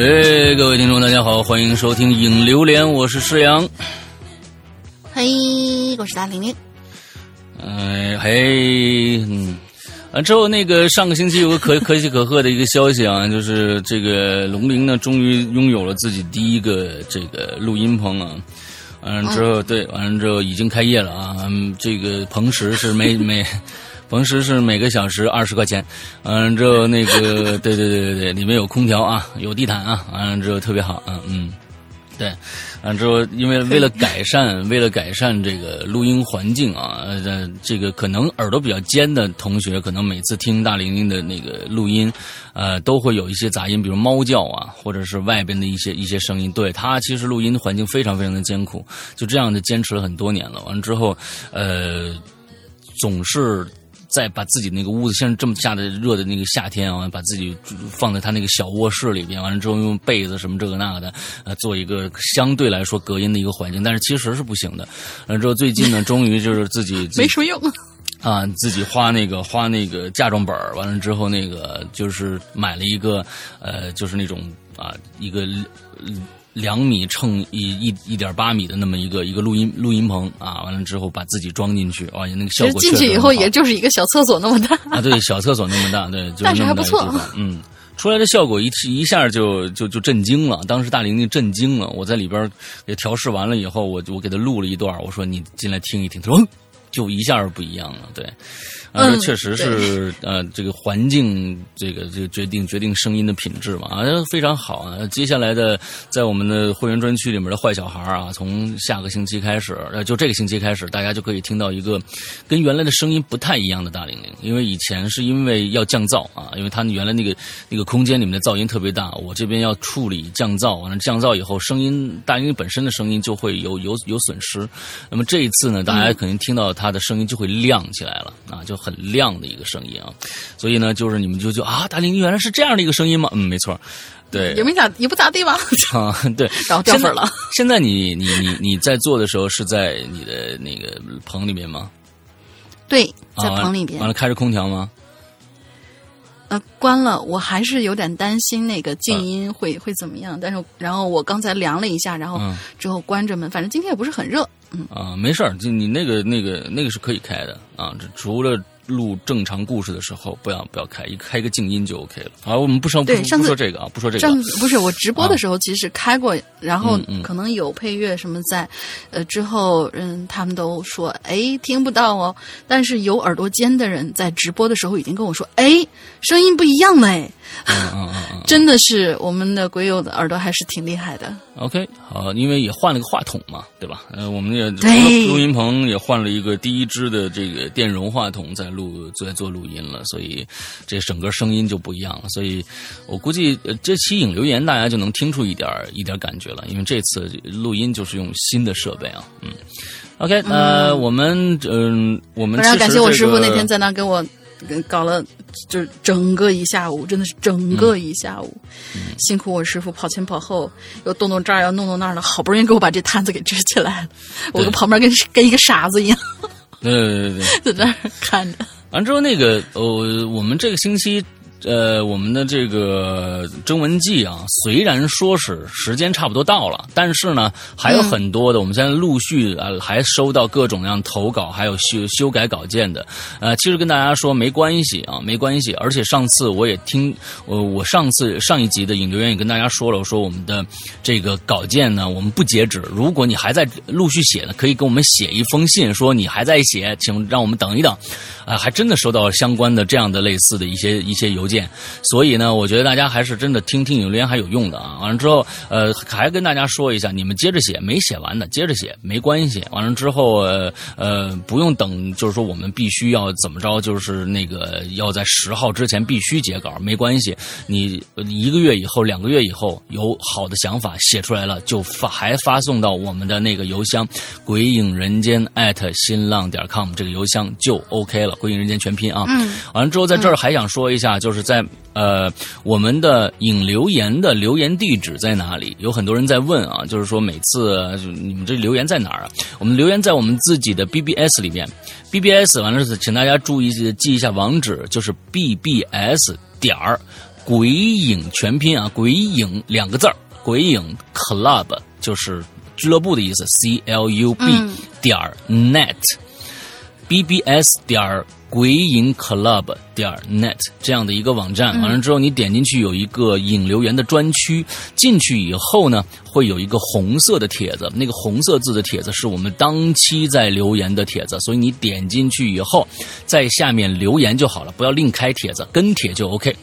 哎，各位听众，大家好，欢迎收听《影榴莲》，我是施阳。嘿，我是大玲玲。哎，嗯，完，之后那个上个星期有个可 可喜可贺的一个消息啊，就是这个龙鳞呢，终于拥有了自己第一个这个录音棚啊。完了之后，对，完了之后已经开业了啊。嗯，这个棚时是每 每。棚时是每个小时二十块钱，完了之后那个 对对对对对，里面有空调啊，有地毯啊，完了之后特别好，嗯嗯，对，完之后因为为了改善 为了改善这个录音环境啊，呃，这个可能耳朵比较尖的同学，可能每次听大玲玲的那个录音，呃，都会有一些杂音，比如猫叫啊，或者是外边的一些一些声音。对它其实录音环境非常非常的艰苦，就这样的坚持了很多年了。完之后，呃，总是。再把自己那个屋子，现在这么下的热的那个夏天啊，把自己放在他那个小卧室里边，完了之后用被子什么这个那个的，呃，做一个相对来说隔音的一个环境，但是其实是不行的。完了之后最近呢，终于就是自己没什么用 啊，自己花那个花那个嫁妆本完了之后那个就是买了一个呃，就是那种啊一个。两米乘一一一点八米的那么一个一个录音录音棚啊，完了之后把自己装进去，哇，那个效果进去以后也就是一个小厕所那么大啊，对，小厕所那么大，对，但是还不错，嗯，出来的效果一一下就就就震惊了，当时大玲玲震惊了，我在里边给调试完了以后，我我给他录了一段，我说你进来听一听，他说就一下不一样了，对。啊，确实是，呃，这个环境，这个这个决定决定声音的品质嘛，啊，非常好啊。接下来的，在我们的会员专区里面的坏小孩啊，从下个星期开始，呃，就这个星期开始，大家就可以听到一个跟原来的声音不太一样的大玲玲。因为以前是因为要降噪啊，因为他原来那个那个空间里面的噪音特别大，我这边要处理降噪，完了降噪以后，声音大玲玲本身的声音就会有有有损失。那么这一次呢，大家肯定听到他的声音就会亮起来了啊，就。很亮的一个声音啊，所以呢，就是你们就就啊，大林原来是这样的一个声音吗？嗯，没错，对，也没咋也不咋地吧？啊，对，然后掉粉了。现在你你你你在做的时候是在你的那个棚里面吗？对，在棚里边。完了，开着空调吗？呃，关了。我还是有点担心那个静音会会怎么样。但是，然后我刚才量了一下，然后之后关着门。反正今天也不是很热。嗯啊，没事儿，就你那个那个那个是可以开的啊，这除了。录正常故事的时候，不要不要开，一开个静音就 OK 了。好，我们不说不说这个啊，不说这个。上不是我直播的时候，其实开过，然后可能有配乐什么在，呃，之后嗯，他们都说哎听不到哦。但是有耳朵尖的人在直播的时候已经跟我说，哎，声音不一样了哎。嗯嗯嗯，真的是我们的鬼友的耳朵还是挺厉害的。OK，好，因为也换了个话筒嘛，对吧？呃，我们也录音棚也换了一个第一支的这个电容话筒，在录在做录音了，所以这整个声音就不一样了。所以我估计这期影留言大家就能听出一点一点感觉了，因为这次录音就是用新的设备啊。嗯，OK，呃，我们嗯，我们非常感谢我师傅那天在那给我。搞了，就是整个一下午，真的是整个一下午，辛苦我师傅跑前跑后，又动动这儿，要弄弄那儿的，好不容易给我把这摊子给支起来了。我跟旁边跟跟一个傻子一样，对对对对，在那儿看着。完之后，那个呃，我们这个星期。呃，我们的这个征文季啊，虽然说是时间差不多到了，但是呢，还有很多的，我们现在陆续啊，还收到各种各样投稿，还有修修改稿件的。呃，其实跟大家说没关系啊，没关系。而且上次我也听，我我上次上一集的引流员也跟大家说了，我说我们的这个稿件呢，我们不截止。如果你还在陆续写呢，可以给我们写一封信，说你还在写，请让我们等一等。啊，还真的收到相关的这样的类似的一些一些邮。件。所以呢，我觉得大家还是真的听听留言还有用的啊。完了之后，呃，还跟大家说一下，你们接着写，没写完的接着写没关系。完了之后，呃呃，不用等，就是说我们必须要怎么着，就是那个要在十号之前必须截稿，没关系。你一个月以后、两个月以后有好的想法写出来了，就发还发送到我们的那个邮箱“鬼影人间”艾特新浪点 com 这个邮箱就 OK 了。鬼影人间全拼啊。嗯。完了之后，在这儿还想说一下，就是在呃我们的引留言的留言地址在哪里？有很多人在问啊，就是说每次你们这留言在哪儿啊？我们留言在我们自己的 BBS 里面，BBS 完了是请大家注意记一下网址，就是 BBS 点儿鬼影全拼啊，鬼影两个字儿，鬼影 Club 就是俱乐部的意思，C L U B 点儿 net，BBS 点儿。鬼影 club 点 net 这样的一个网站，完了之后你点进去有一个引留言的专区，进去以后呢，会有一个红色的帖子，那个红色字的帖子是我们当期在留言的帖子，所以你点进去以后，在下面留言就好了，不要另开帖子，跟帖就 OK。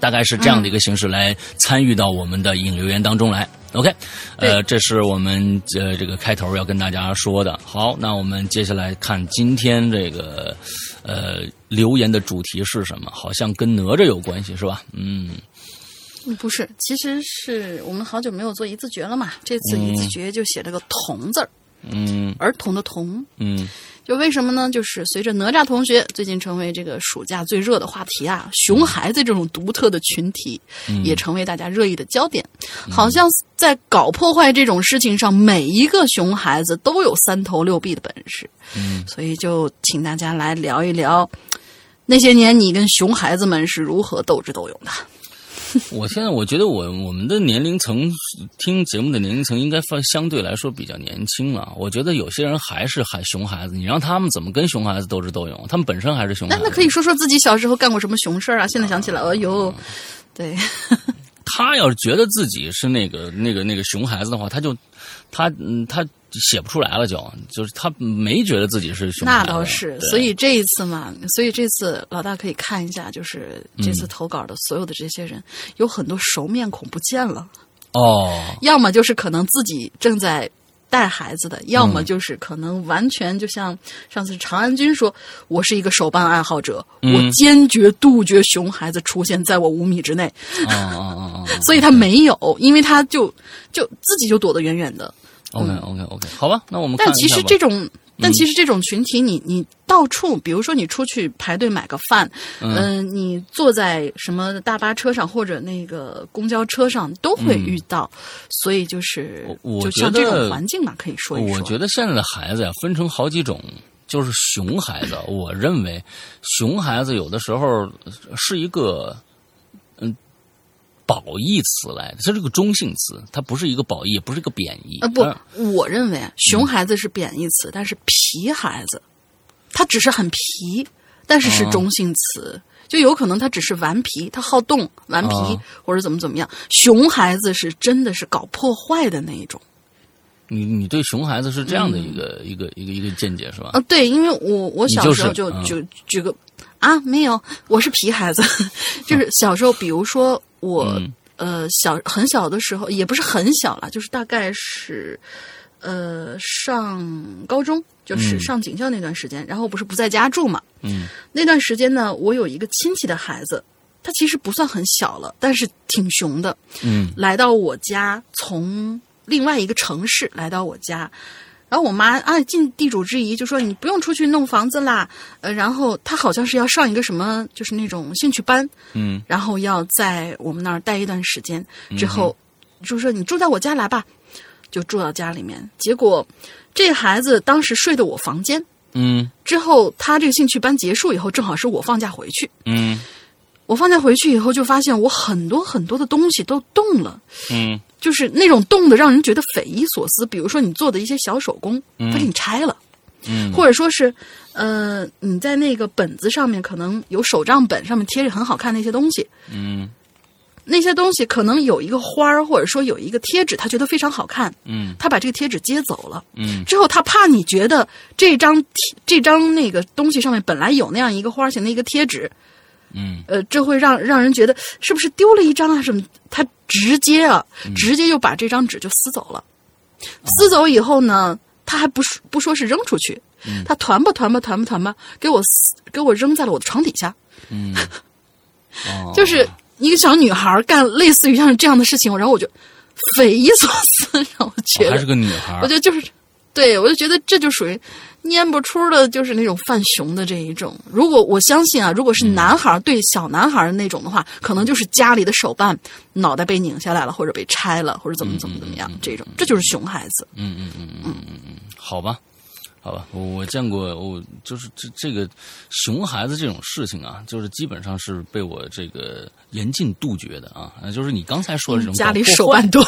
大概是这样的一个形式来参与到我们的引留言当中来。OK，呃，这是我们呃这个开头要跟大家说的。好，那我们接下来看今天这个呃留言的主题是什么？好像跟哪吒有关系是吧？嗯，不是，其实是我们好久没有做一字诀了嘛。这次一字诀就写了个“童”字儿，嗯，儿童的“童”，嗯。就为什么呢？就是随着哪吒同学最近成为这个暑假最热的话题啊，熊孩子这种独特的群体也成为大家热议的焦点。好像在搞破坏这种事情上，每一个熊孩子都有三头六臂的本事。嗯，所以就请大家来聊一聊那些年你跟熊孩子们是如何斗智斗勇的。我现在我觉得我我们的年龄层听节目的年龄层应该放相对来说比较年轻了。我觉得有些人还是还熊孩子，你让他们怎么跟熊孩子斗智斗勇？他们本身还是熊孩子。那那可以说说自己小时候干过什么熊事儿啊？现在想起来，哎呦，对。他要是觉得自己是那个那个那个熊孩子的话，他就他嗯他。写不出来了，就就是他没觉得自己是熊。那倒是，所以这一次嘛，所以这次老大可以看一下，就是这次投稿的所有的这些人，有很多熟面孔不见了。哦，要么就是可能自己正在带孩子的，要么就是可能完全就像上次长安君说，我是一个手办爱好者，我坚决杜绝熊孩子出现在我五米之内。啊啊啊啊！所以他没有，因为他就就自己就躲得远远的。OK OK OK，好吧，那我们但其实这种，但其实这种群体，你你到处，比如说你出去排队买个饭，嗯，你坐在什么大巴车上或者那个公交车上都会遇到，所以就是就像这种环境嘛，可以说一说。我觉得现在的孩子呀，分成好几种，就是熊孩子。我认为熊孩子有的时候是一个。褒义词来的，它是个中性词，它不是一个褒义，不是一个贬义。啊，不，我认为熊孩子是贬义词，但是皮孩子，他只是很皮，但是是中性词，就有可能他只是顽皮，他好动、顽皮或者怎么怎么样。熊孩子是真的是搞破坏的那一种。你你对熊孩子是这样的一个一个一个一个见解是吧？啊，对，因为我我小时候就就举个啊，没有，我是皮孩子，就是小时候，比如说。我呃小很小的时候也不是很小了，就是大概是呃上高中，就是上警校那段时间，然后不是不在家住嘛。嗯，那段时间呢，我有一个亲戚的孩子，他其实不算很小了，但是挺熊的。嗯，来到我家，从另外一个城市来到我家。然后我妈啊，尽地主之谊，就说你不用出去弄房子啦。呃，然后她好像是要上一个什么，就是那种兴趣班。嗯。然后要在我们那儿待一段时间，之后就说你住在我家来吧，就住到家里面。结果这孩子当时睡的我房间。嗯。之后他这个兴趣班结束以后，正好是我放假回去。嗯。我放假回去以后，就发现我很多很多的东西都动了。嗯。就是那种动的让人觉得匪夷所思，比如说你做的一些小手工，他给你拆了，嗯，或者说是，呃，你在那个本子上面可能有手账本上面贴着很好看的一些东西，嗯，那些东西可能有一个花儿，或者说有一个贴纸，他觉得非常好看，嗯，他把这个贴纸接走了，嗯，之后他怕你觉得这张这张那个东西上面本来有那样一个花型的一个贴纸。嗯呃，这会让让人觉得是不是丢了一张啊什么？他直接啊，直接就把这张纸就撕走了。撕走以后呢，他还不说不说是扔出去，他团吧团吧团吧团吧，给我撕给我扔在了我的床底下。嗯，哦，就是一个小女孩干类似于像这样的事情，然后我就匪夷所思，让我觉得哦还是个女孩我觉得就是，对我就觉得这就属于蔫不出的，就是那种犯熊的这一种。如果我相信啊，如果是男孩对小男孩的那种的话，可能就是家里的手办脑袋被拧下来了，或者被拆了，或者怎么怎么怎么样，这种这就是熊孩子。嗯嗯嗯嗯嗯嗯，好吧，好吧，我我见过，我就是这这个熊孩子这种事情啊，就是基本上是被我这个严禁杜绝的啊。呃就是你刚才说的这种家里手办多，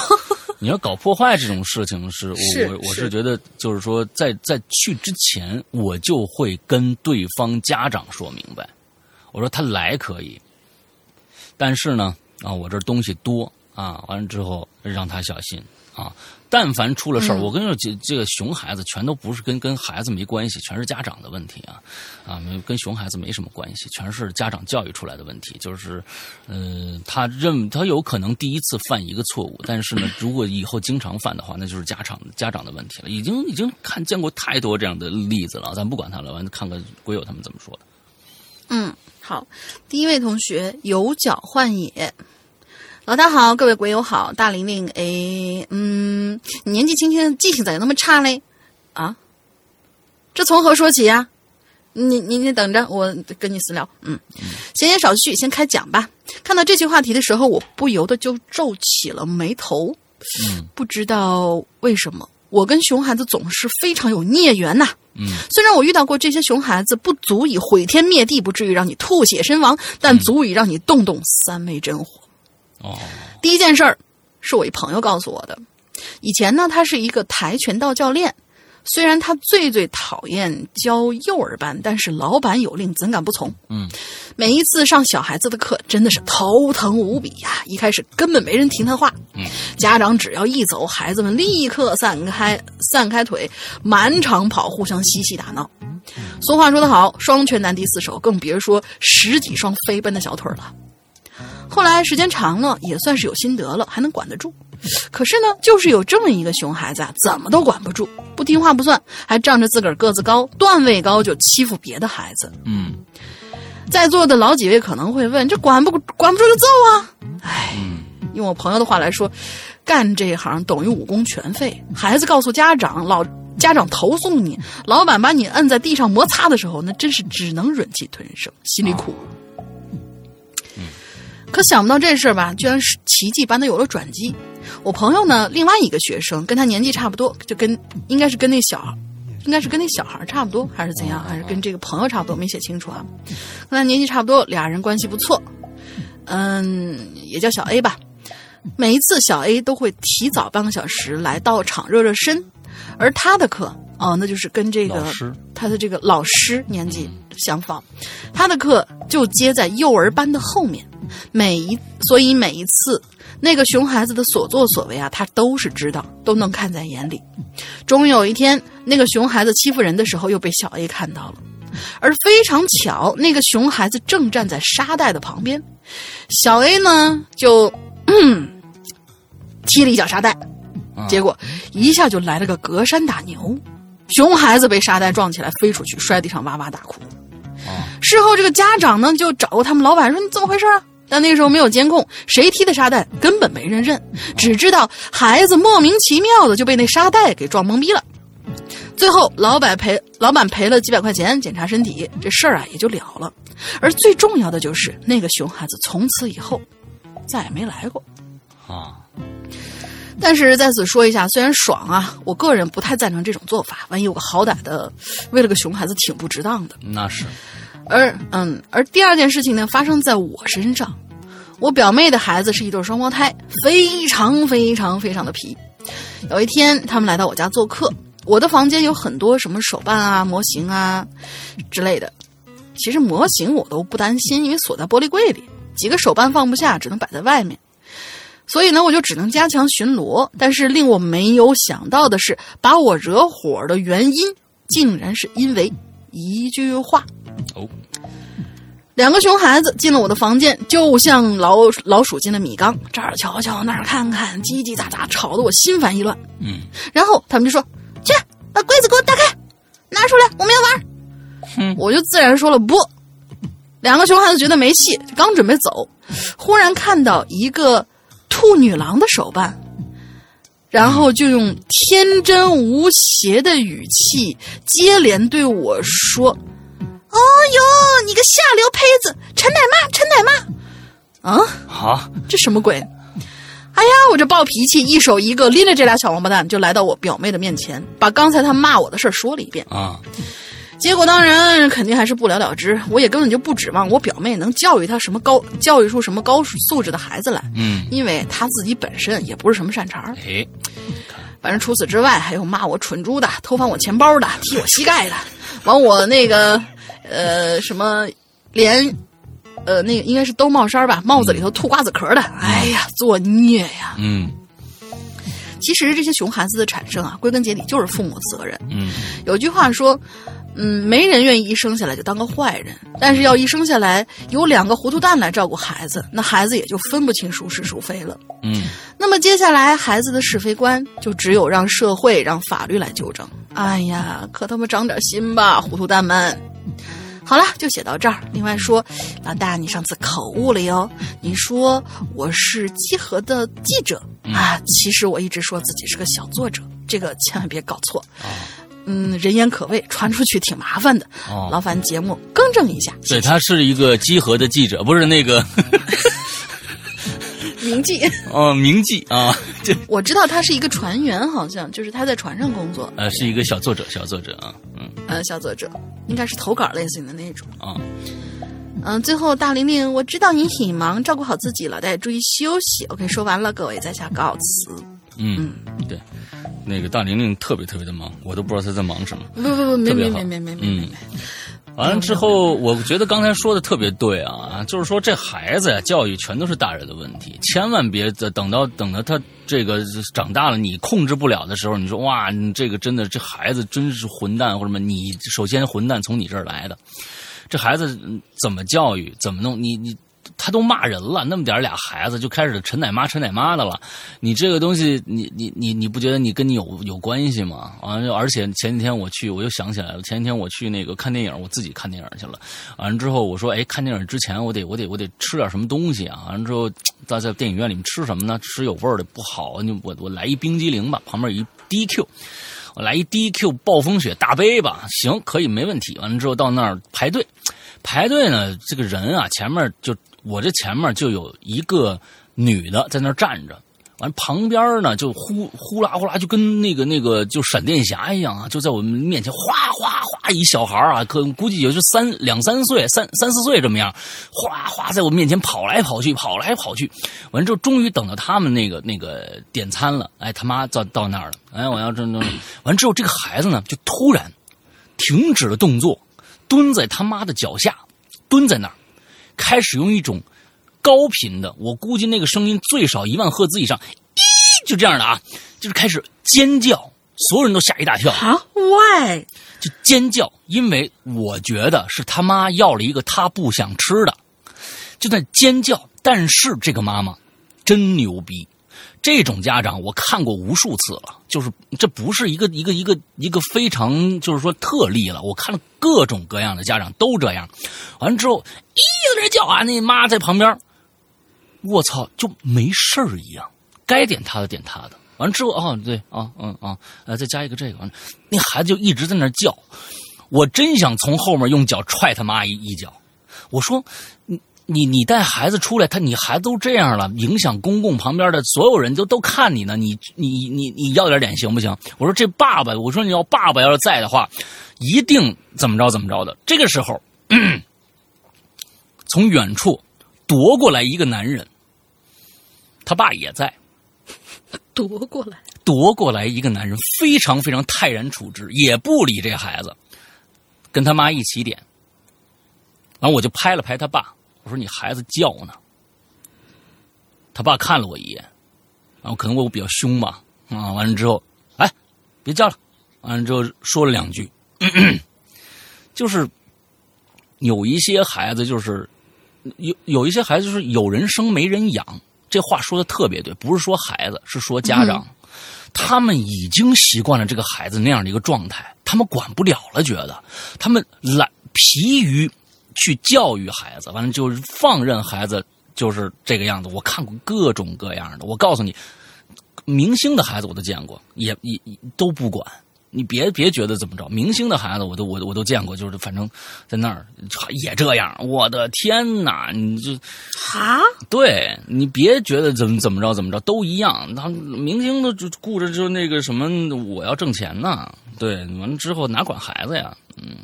你要搞破坏这种事情是，我是我我是是觉得，就是说在在去之前，我就会跟对方家长说明白，我说他来可以，但是呢，啊，我这东西多啊，完了之后让他小心啊。但凡出了事儿，嗯我跟你说，这这个熊孩子全都不是跟跟孩子没关系，全是家长的问题啊啊，没跟熊孩子没什么关系，全是家长教育出来的问题。就是，呃，他认他有可能第一次犯一个错误，但是呢，如果以后经常犯的话，那就是家长家长的问题了。已经已经看见过太多这样的例子了，咱不管他了，完了看看鬼友他们怎么说的。嗯，好，第一位同学有脚换野。老大好，各位鬼友好，大玲玲，哎，嗯，你年纪轻轻，记性咋就那么差嘞？啊，这从何说起呀、你你你等着，我跟你私聊。嗯，闲言少叙，先开讲吧。看到这期话题的时候，我不由得就皱起了眉头。嗯不知道为什么，我跟熊孩子总是非常有孽缘呐、嗯虽然我遇到过这些熊孩子，不足以毁天灭地，不至于让你吐血身亡，但足以让你动动三昧真火。哦第一件事儿是我一朋友告诉我的。以前呢，他是一个跆拳道教练，虽然他最最讨厌教幼儿班，但是老板有令，怎敢不从？嗯每一次上小孩子的课，真的是头疼无比呀！一开始根本没人听他话，嗯家长只要一走，孩子们立刻散开散开腿，满场跑，互相嬉戏打闹。俗话说得好，双拳难敌四手，更别说十几双飞奔的小腿了。后来时间长了，也算是有心得了，还能管得住。可是呢，就是有这么一个熊孩子啊，怎么都管不住，不听话不算，还仗着自个儿个子高、段位高就欺负别的孩子。嗯在座的老几位可能会问：这管不管不住就揍啊？唉，嗯用我朋友的话来说，干这一行等于武功全废。孩子告诉家长，老家长投诉你，老板把你摁在地上摩擦的时候，那真是只能忍气吞声，心里苦。可想不到这事儿吧，居然是奇迹般的有了转机。我朋友呢，另外一个学生跟他年纪差不多，就跟应该是跟那小，应该是跟那小孩差不多，还是怎样，还是跟这个朋友差不多，没写清楚啊。跟他年纪差不多，俩人关系不错，嗯，也叫小 A 吧。每一次小 A 都会提早半个小时来到场热热身，而他的课哦，那就是跟这个他的这个老师年纪相仿，他的课就接在幼儿班的后面。每一所以每一次那个熊孩子的所作所为啊，他都是知道，都能看在眼里。终于有一天，那个熊孩子欺负人的时候，又被小 A 看到了。而非常巧，那个熊孩子正站在沙袋的旁边，小 A 呢就嗯踢了一脚沙袋，啊结果一下就来了个隔山打牛，熊孩子被沙袋撞起来飞出去，摔地上哇哇大哭。啊事后这个家长呢就找过他们老板说你怎么回事啊？但那个时候没有监控，谁踢的沙袋根本没人认，只知道孩子莫名其妙的就被那沙袋给撞懵逼了。最后，老板赔老板赔了几百块钱检查身体，这事儿啊也就了了。而最重要的就是那个熊孩子从此以后再也没来过。啊但是在此说一下，虽然爽啊，我个人不太赞成这种做法。万一有个好歹的，为了个熊孩子挺不值当的。那是而嗯，而第二件事情呢，发生在我身上。我表妹的孩子是一对双胞胎，非常非常非常的皮。有一天，他们来到我家做客，我的房间有很多什么手办啊、模型啊之类的。其实模型我都不担心，因为锁在玻璃柜里，几个手办放不下，只能摆在外面。所以呢，我就只能加强巡逻。但是令我没有想到的是，把我惹火的原因，竟然是因为一句话。哦两个熊孩子进了我的房间，就像老老鼠进了米缸，这儿瞧瞧那儿看看，叽叽喳喳，吵得我心烦意乱。嗯，然后他们就说：“去把柜子给我打开，拿出来，我们要玩。”哼我就自然说了不。两个熊孩子觉得没戏，刚准备走，忽然看到一个兔女郎的手办，然后就用天真无邪的语气接连对我说：“哦哟，你个下流胚子，陈奶妈，陈奶妈！”啊，啊，这什么鬼？哎呀，我这暴脾气，一手一个拎着这俩小王八蛋，就来到我表妹的面前，把刚才她骂我的事儿说了一遍。啊，结果当然肯定还是不了了之，我也根本就不指望我表妹能教育他什么高教育出什么高素质的孩子来，嗯，因为她自己本身也不是什么善茬儿。哎，反正除此之外，还有骂我蠢猪的、偷翻我钱包的、踢我膝盖的，往我那个呃什么连呃那个应该是兜帽衫吧，帽子里头吐瓜子壳的，哎呀，作孽呀！嗯其实这些熊孩子的产生啊，归根结底就是父母的责任。嗯有句话说，嗯，没人愿意一生下来就当个坏人，但是要一生下来有两个糊涂蛋来照顾孩子，那孩子也就分不清孰是孰非了。嗯那么接下来孩子的是非观，就只有让社会、让法律来纠正。哎呀，可他妈长点心吧，糊涂蛋们！好了，就写到这儿。另外说，老大，你上次口误了哟。你说我是集合的记者、啊，其实我一直说自己是个小作者，这个千万别搞错。嗯，人言可畏，传出去挺麻烦的。哦劳烦节目更正一下。对，他是一个集合的记者，不是那个 铭记，哦，铭记啊，这我知道他是一个船员，好像就是他在船上工作。呃是一个小作者，小作者啊，嗯呃，小作者应该是投稿类型的那种。啊，嗯，最后大玲玲，我知道你很忙，照顾好自己了，大家注意休息。OK，说完了，各位在下告辞。嗯，对，那个大玲玲特别特别的忙，我都不知道她在忙什么。不不不，没没没没没嗯，完了之后，我觉得刚才说的特别对啊，就是说这孩子呀，教育全都是大人的问题，千万别等到等到他这个长大了，你控制不了的时候，你说哇，你这个真的这孩子真是混蛋或者什么，你首先混蛋从你这儿来的，这孩子嗯怎么教育，怎么弄，你你。他都骂人了，那么点俩孩子就开始陈奶妈陈奶妈的了，你这个东西，你你你你不觉得你跟你有有关系吗？完了，而且前几天我去，我又想起来了，前几天我去那个看电影，我自己看电影去了。完了之后，我说，哎，看电影之前我得我得我得吃点什么东西啊。完了之后，在在电影院里面吃什么呢？吃有味儿的不好，你我我来一冰激凌吧，旁边一 DQ。我来一 DQ 暴风雪大杯吧，行，可以，没问题。完了之后到那儿排队，排队呢，这个人啊，前面就我这前面就有一个女的在那站着，完旁边呢就呼呼啦呼啦，就跟那个那个就闪电侠一样啊，就在我们面前哗哗哗，一小孩啊，可估计也就三两三岁、三三四岁这么样，哗哗在我面前跑来跑去，跑来跑去。完之后，终于等到他们那个那个点餐了，哎，他妈到到那儿了，哎，我要这这，完之后，这个孩子呢就突然停止了动作，蹲在他妈的脚下，蹲在那儿，开始用一种高频的，我估计那个声音最少一万赫兹以上，咦，就这样的啊，就是开始尖叫，所有人都吓一大跳，啊，why？就尖叫，因为我觉得是他妈要了一个他不想吃的，就在尖叫。但是这个妈妈真牛逼，这种家长我看过无数次了，就是这不是一个一个一个一个非常就是说特例了，我看了各种各样的家长都这样。完了之后，咦，在那叫啊，那妈在旁边，我操，就没事儿一样，该点他的点他的。完了之后，哦，对啊，嗯啊，呃，再加一个这个，完了，那孩子就一直在那叫，我真想从后面用脚踹他妈一一脚。我说，你你你带孩子出来，他你孩子都这样了，影响公共旁边的所有人都都看你呢，你你你你要点脸行不行？我说这爸爸，我说你要爸爸要是在的话，一定怎么着怎么着的。这个时候，从远处夺过来一个男人，他爸也在。夺过来，夺过来一个男人，非常非常泰然处之，也不理这孩子，跟他妈一起点。然后我就拍了拍他爸，我说：“你孩子叫呢。”他爸看了我一眼，然后可能我比较凶吧，啊，完了之后，哎，别叫了，完了之后说了两句，就是有一些孩子就是有有一些孩子就是有人生没人养，这话说的特别对，不是说孩子，是说家长。他们已经习惯了这个孩子那样的一个状态，他们管不了了，觉得他们懒疲于去教育孩子，完了就是放任孩子就是这个样子。我看过各种各样的，我告诉你，明星的孩子我都见过，也也都不管。你别别觉得怎么着，明星的孩子我都我我都见过，就是反正在那儿也这样。我的天哪，你就啊？对你别觉得怎么怎么着怎么着都一样。他明星都就顾着就那个什么，我要挣钱呢。对，完了之后哪管孩子呀？嗯，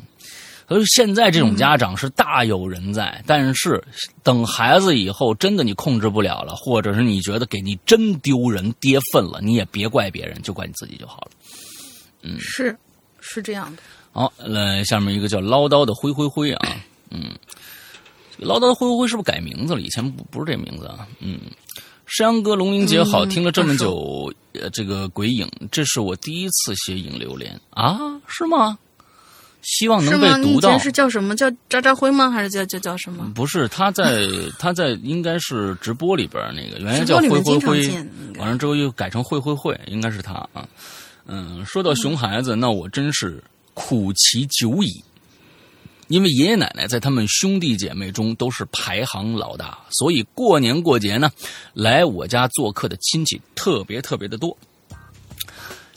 所以现在这种家长是大有人在。但是等孩子以后真的你控制不了了，或者是你觉得给你真丢人跌份了，你也别怪别人，就怪你自己就好了。嗯，是，是这样的。好，来下面一个叫唠叨的灰灰灰啊，嗯，唠叨的灰灰灰是不是改名字了？以前不不是这名字啊，嗯。山羊哥，龙鳞姐好，听了这么久，呃，这个鬼影，这是我第一次写影留连啊，是吗？希望能被读到。是叫什么叫渣渣辉吗？还是叫叫叫什么？不是，他在 他在应该是直播里边那个，原来叫灰灰灰，完了之后又改成灰灰灰，应该是他啊。嗯，说到熊孩子，那我真是苦其久矣。因为爷爷奶奶在他们兄弟姐妹中都是排行老大，所以过年过节呢，来我家做客的亲戚特别特别的多。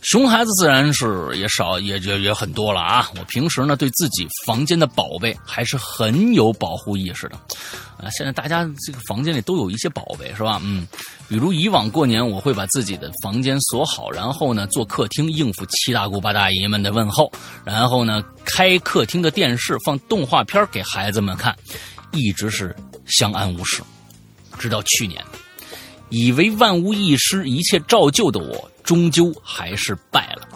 熊孩子自然是也少，也也也很多了啊！我平时呢，对自己房间的宝贝还是很有保护意识的。啊，现在大家这个房间里都有一些宝贝，是吧？嗯，比如以往过年，我会把自己的房间锁好，然后呢，做客厅应付七大姑八大姨们的问候，然后呢，开客厅的电视放动画片给孩子们看，一直是相安无事。直到去年，以为万无一失、一切照旧的我。终究还是败了。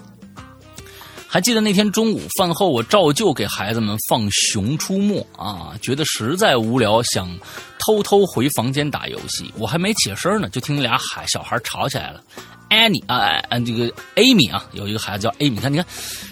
还记得那天中午饭后，我照旧给孩子们放《熊出没》啊，觉得实在无聊，想偷偷回房间打游戏。我还没起身呢，就听俩孩小孩吵起来了。艾米啊，啊，这个 Amy 啊，有一个孩子叫 Amy，你看，你看，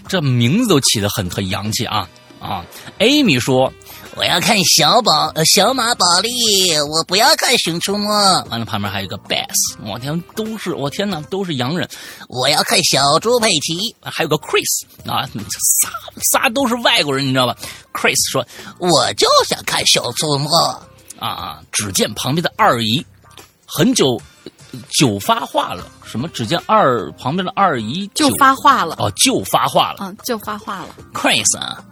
这名字都起得很很洋气啊啊！Amy 说。我要看小宝，呃，小马宝莉，我不要看熊出没。完了，旁边还有一个 Bass，我天，都是我天哪，都是洋人。我要看小猪佩奇，还有个 Chris 啊，仨仨都是外国人，你知道吧？Chris 说，我就想看熊出没啊啊！只见旁边的二姨，很久久发话了，什么？只见二旁边的二姨就发话了，哦，就发话了，嗯，就发话了，Chris 啊。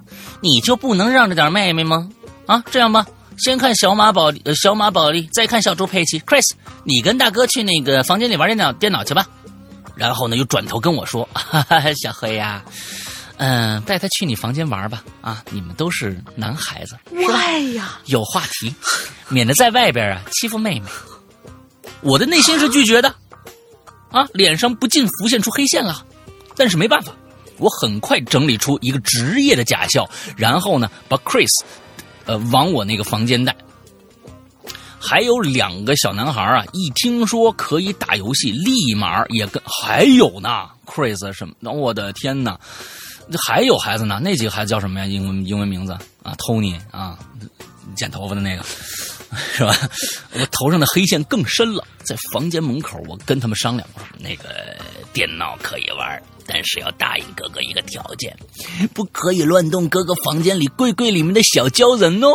你就不能让着点妹妹吗？啊，这样吧，先看小马宝呃小马宝莉，再看小猪佩奇。Chris，你跟大哥去那个房间里玩电脑电脑去吧。然后呢，又转头跟我说：“哈哈，小黑呀，嗯，带他去你房间玩吧。啊，你们都是男孩子，外呀，有话题，免得在外边啊欺负妹妹。”我的内心是拒绝的，啊，脸上不禁浮现出黑线了，但是没办法。我很快整理出一个职业的假笑，然后呢，把 Chris，呃，往我那个房间带。还有两个小男孩啊，一听说可以打游戏，立马也跟。还有呢，Chris 什么？我的天哪！还有孩子呢，那几个孩子叫什么呀？英文英文名字啊，Tony 啊，剪头发的那个，是吧？我头上的黑线更深了。在房间门口，我跟他们商量，那个电脑可以玩。但是要答应哥哥一个条件，不可以乱动哥哥房间里柜柜里面的小鲛人哦。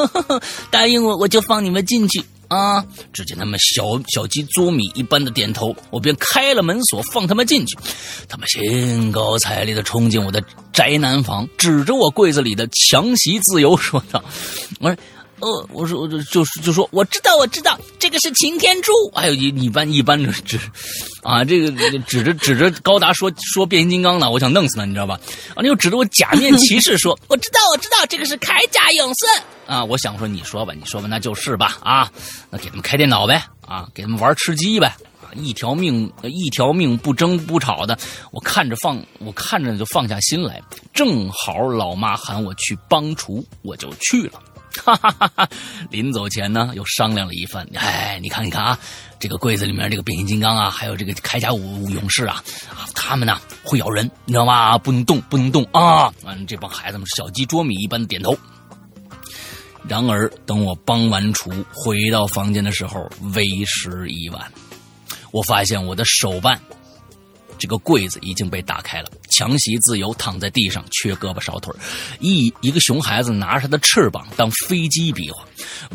答应我，我就放你们进去啊！只见他们小小鸡啄米一般的点头，我便开了门锁，放他们进去。他们兴高采烈地冲进我的宅男房，指着我柜子里的强袭自由说道：“我说。”呃，我说，我就就是就说，我知道，我知道，这个是擎天柱。还有一一般一般的指，啊，这个指着指着高达说说变形金刚呢，我想弄死他，你知道吧？啊，又指着我假面骑士说，我知道，我知道，这个是铠甲勇士。啊，我想说，你说吧，你说吧，那就是吧。啊，那给他们开电脑呗，啊，给他们玩吃鸡呗。一条命一条命不争不吵的，我看着放，我看着就放下心来。正好老妈喊我去帮厨，我就去了。哈哈哈！哈临走前呢，又商量了一番。哎，你看，你看啊，这个柜子里面这个变形金刚啊，还有这个铠甲武勇士啊，啊，他们呢会咬人，你知道吗？不能动，不能动啊！完了，这帮孩子们小鸡啄米一般的点头。然而，等我帮完厨回到房间的时候，为时已晚。我发现我的手办这个柜子已经被打开了，强袭自由躺在地上，缺胳膊少腿一一个熊孩子拿着他的翅膀当飞机比划，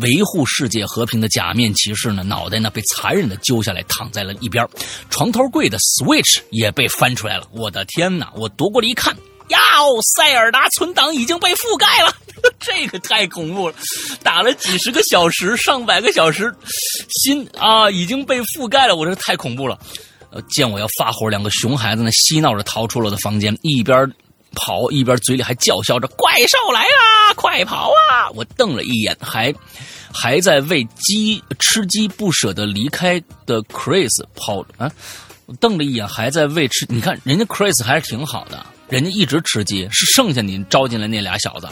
维护世界和平的假面骑士呢，脑袋呢被残忍的揪下来，躺在了一边。床头柜的 Switch 也被翻出来了，我的天哪！我夺过来一看，呀哦，塞尔达存档已经被覆盖了，这个太恐怖了！打了几十个小时、上百个小时，心啊已经被覆盖了，我这太恐怖了。见我要发火，两个熊孩子呢嬉闹着逃出了我的房间，一边跑一边嘴里还叫嚣着：“怪兽来啦，快跑啊！”我瞪了一眼，还还在为鸡吃鸡不舍得离开的 Chris 跑啊，我瞪了一眼，还在为吃。你看人家 Chris 还是挺好的，人家一直吃鸡，是剩下你招进来那俩小子。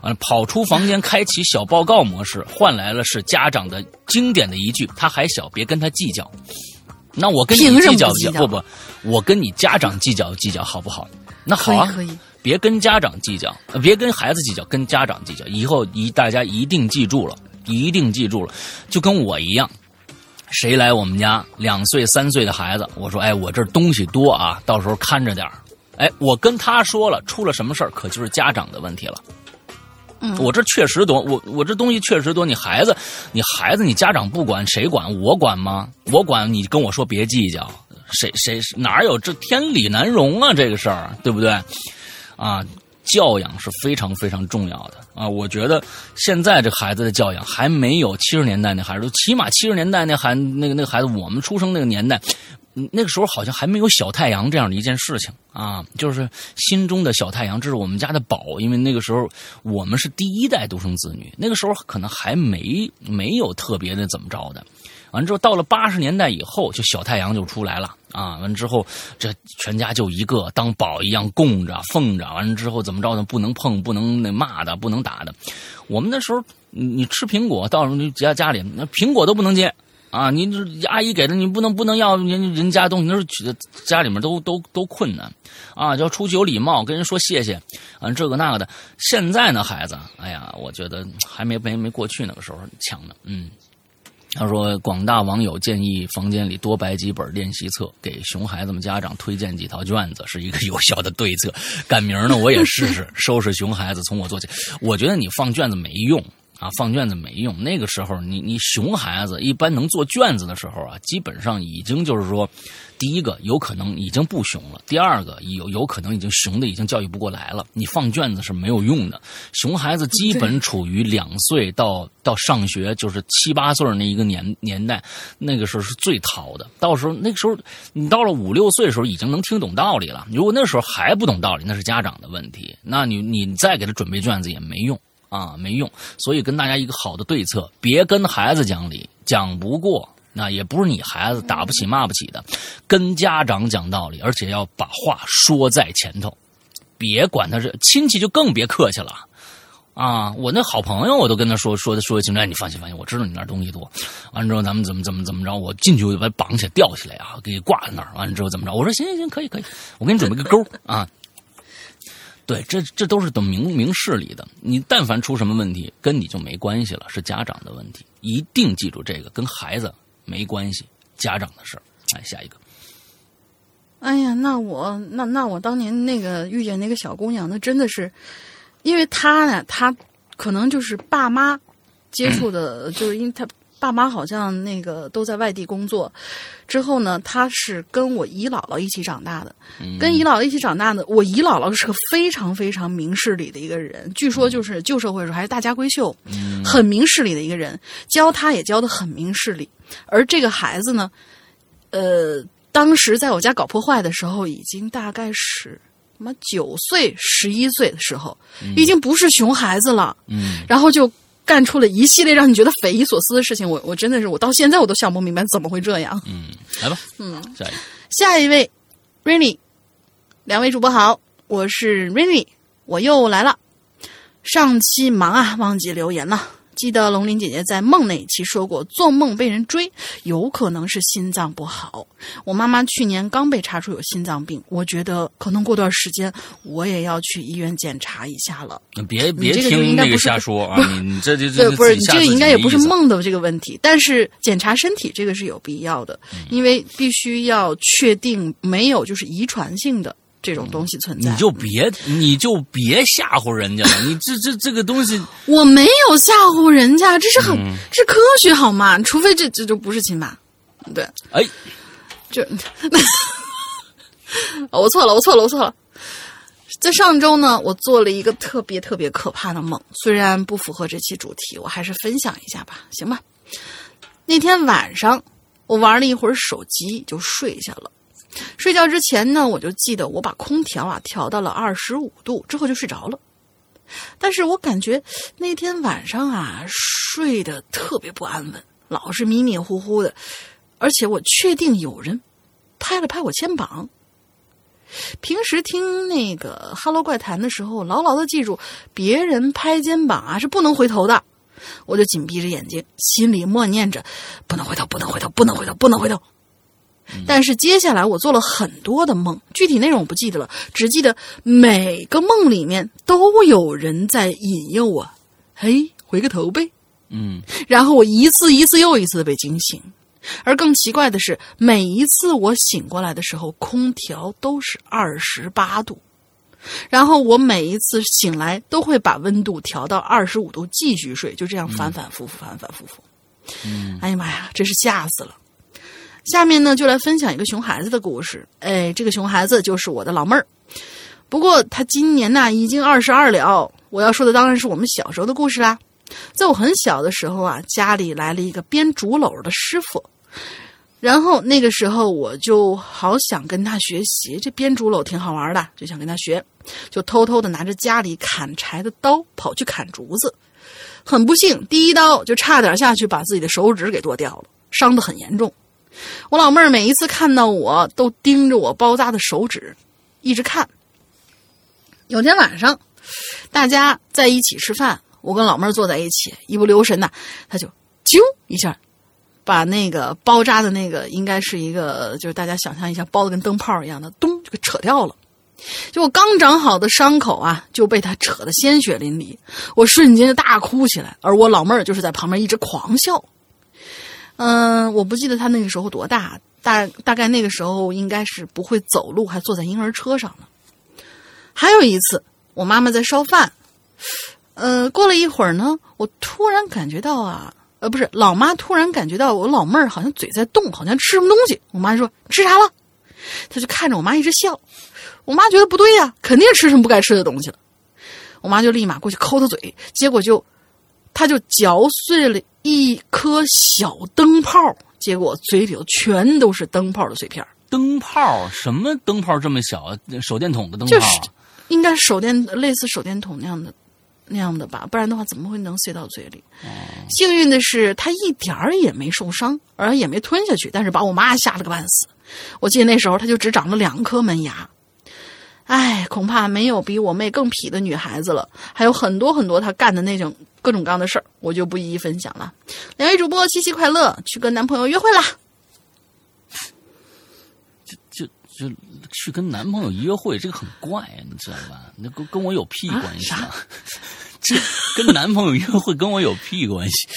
完了，跑出房间，开启小报告模式，换来了是家长的经典的一句：“他还小，别跟他计较。”那我跟你计较计较不不，我跟你家长计较计较好不好？那好啊，可以可以别跟家长计较，呃别跟孩子计较，跟家长计较。以后一大家一定记住了，一定记住了，就跟我一样。谁来我们家两岁三岁的孩子，我说哎，我这东西多啊，到时候看着点儿。哎，我跟他说了，出了什么事儿，可就是家长的问题了。我这确实多，我我这东西确实多。你孩子，你孩子，你家长不管谁管？我管吗？我管，你跟我说别计较，谁谁哪有这天理难容啊？这个事儿，对不对？啊，教养是非常非常重要的啊！我觉得现在这孩子的教养还没有七十年代那孩子，起码七十年代那孩那个那个孩子，我们出生那个年代，那个时候好像还没有小太阳这样的一件事情啊，就是心中的小太阳，这是我们家的宝，因为那个时候我们是第一代独生子女，那个时候可能还没没有特别的怎么着的。完之后，到了八十年代以后，就小太阳就出来了啊！完之后，这全家就一个当宝一样供着奉着。完之后怎么着呢？不能碰，不能那骂的，不能打的。我们那时候，你吃苹果，到时候你家家里，那苹果都不能接啊！你这阿姨给的，你不能不能要人人家东西，那时候家里面都都都困难啊！就要出去有礼貌，跟人说谢谢啊，这个那个的。现在呢，孩子，哎呀，我觉得还没没没过去那个时候强呢，嗯。他说：“广大网友建议房间里多摆几本练习册，给熊孩子们家长推荐几套卷子，是一个 有效的对策。赶明儿呢，我也试试 收拾熊孩子，从我做起。我觉得你放卷子没用啊，放卷子没用。那个时候，你你熊孩子一般能做卷子的时候啊，基本上已经就是说，第一个有可能已经不熊了，第二个有有可能已经熊的已经教育不过来了。你放卷子是没有用的。熊孩子基本处于两岁到到上学，就是七八岁那一个年年代，那个时候是最淘的。到时候那个时候，你到了五六岁的时候，已经能听懂道理了。如果那时候还不懂道理，那是家长的问题。那你你再给他准备卷子也没用啊，没用。所以跟大家一个好的对策，别跟孩子讲理，讲不过。那也不是你孩子打不起骂不起的，跟家长讲道理，而且要把话说在前头，别管他是亲戚就更别客气了。啊，我那好朋友我都跟他说说的说的清楚，你放心放心，我知道你那东西多，完了之后咱们怎么怎么怎么着，我进去我就把他绑起来吊起来啊，给你挂在那儿，完了之后怎么着？我说行行行，可以可以，我给你准备个钩啊。对，这这都是等明明事理的。你但凡出什么问题，跟你就没关系了，是家长的问题。一定记住这个，跟孩子没关系，家长的事儿。哎，下一个，哎呀，那我那那我当年那个遇见那个小姑娘，那真的是，因为她呢，她可能就是爸妈接触的，就是因为她爸妈好像那个都在外地工作，之后呢，他是跟我姨姥姥一起长大的，跟姨姥姥一起长大的。我姨姥姥是个非常非常明事理的一个人，据说就是旧社会时候还是大家闺秀，很明事理的一个人，教他也教的很明事理。而这个孩子呢，呃，当时在我家搞破坏的时候，已经大概是什么九岁、十一岁的时候，已经不是熊孩子了。嗯，然后就干出了一系列让你觉得匪夷所思的事情。我我真的是，我到现在我都想不明白怎么会这样。嗯，来吧，嗯，下一个，下一位，Rainy，两位主播好，我是 Rainy，我又来了。上期忙啊，忘记留言了。记得龙鳞姐姐在梦那一期说过，做梦被人追，有可能是心脏不好。我妈妈去年刚被查出有心脏病，我觉得可能过段时间我也要去医院检查一下了。别别听那个瞎说啊！你你这这对，这不是你这个应该也不是梦的这个问题，但是检查身体这个是有必要的，嗯因为必须要确定没有就是遗传性的这种东西存在。你就别你就别吓唬人家了，你这这这个东西，我没有吓唬人家，这是很、嗯这是科学好吗？除非这这就不是亲妈，对，哎，这 哦我错了，我错了，我错了。在上周呢，我做了一个特别特别可怕的梦，虽然不符合这期主题，我还是分享一下吧，行吧？那天晚上，我玩了一会儿手机就睡下了。睡觉之前呢，我就记得我把空调啊调到了二十五度，之后就睡着了。但是我感觉那天晚上啊睡得特别不安稳，老是迷迷糊糊的，而且我确定有人拍了拍我肩膀。平时听那个《哈喽怪谈》的时候，牢牢的记住，别人拍肩膀啊是不能回头的。我就紧闭着眼睛，心里默念着：不能回头，不能回头，不能回头，不能回头。但是接下来我做了很多的梦，具体内容我不记得了，只记得每个梦里面都有人在引诱我，嘿，回个头呗。嗯，然后我一次一次又一次的被惊醒，而更奇怪的是，每一次我醒过来的时候，空调都是二十八度，然后我每一次醒来都会把温度调到二十五度继续睡，就这样反反复复，反反复复。嗯，哎呀妈呀，真是吓死了！下面呢，就来分享一个熊孩子的故事。哎，这个熊孩子就是我的老妹儿，不过她今年呐已经二十二了。我要说的当然是我们小时候的故事啦。在我很小的时候啊，家里来了一个编竹篓的师傅，然后那个时候我就好想跟他学习，这编竹篓挺好玩的，就想跟他学，就偷偷的拿着家里砍柴的刀跑去砍竹子。很不幸，第一刀就差点下去把自己的手指给剁掉了，伤得很严重。我老妹儿每一次看到我都盯着我包扎的手指，一直看。有天晚上，大家在一起吃饭，我跟老妹儿坐在一起，一不留神呐，她就啾一下，把那个包扎的那个应该是一个，就是大家想象一下，包的跟灯泡一样的，咚就给扯掉了。就我刚长好的伤口啊，就被他扯得鲜血淋漓，我瞬间就大哭起来，而我老妹儿就是在旁边一直狂笑。嗯，我不记得他那个时候多大，大大概那个时候应该是不会走路，还坐在婴儿车上呢。还有一次，我妈妈在烧饭，呃，过了一会儿呢，我突然感觉到啊，呃，不是，老妈突然感觉到我老妹儿好像嘴在动，好像吃什么东西。我妈说吃啥了？她就看着我妈一直笑。我妈觉得不对呀、肯定吃什么不该吃的东西了。我妈就立马过去抠她嘴，结果就，她就嚼碎了一颗小灯泡，结果嘴里头全都是灯泡的碎片灯泡什么灯泡这么小啊？手电筒的灯泡就啊、是应该是手电类似手电筒那样的那样的吧，不然的话怎么会能塞到嘴里？幸运的是，他一点儿也没受伤，而也没吞下去，但是把我妈吓了个半死。我记得那时候他就只长了两颗门牙。唉，恐怕没有比我妹更痞的女孩子了，还有很多很多她干的那种各种各样的事儿，我就不一一分享了。两位主播七夕快乐，去跟男朋友约会啦！就就就去跟男朋友约会，这个很怪啊，你知道吧？那跟跟我有屁关系啊？这跟男朋友约会跟我有屁关系？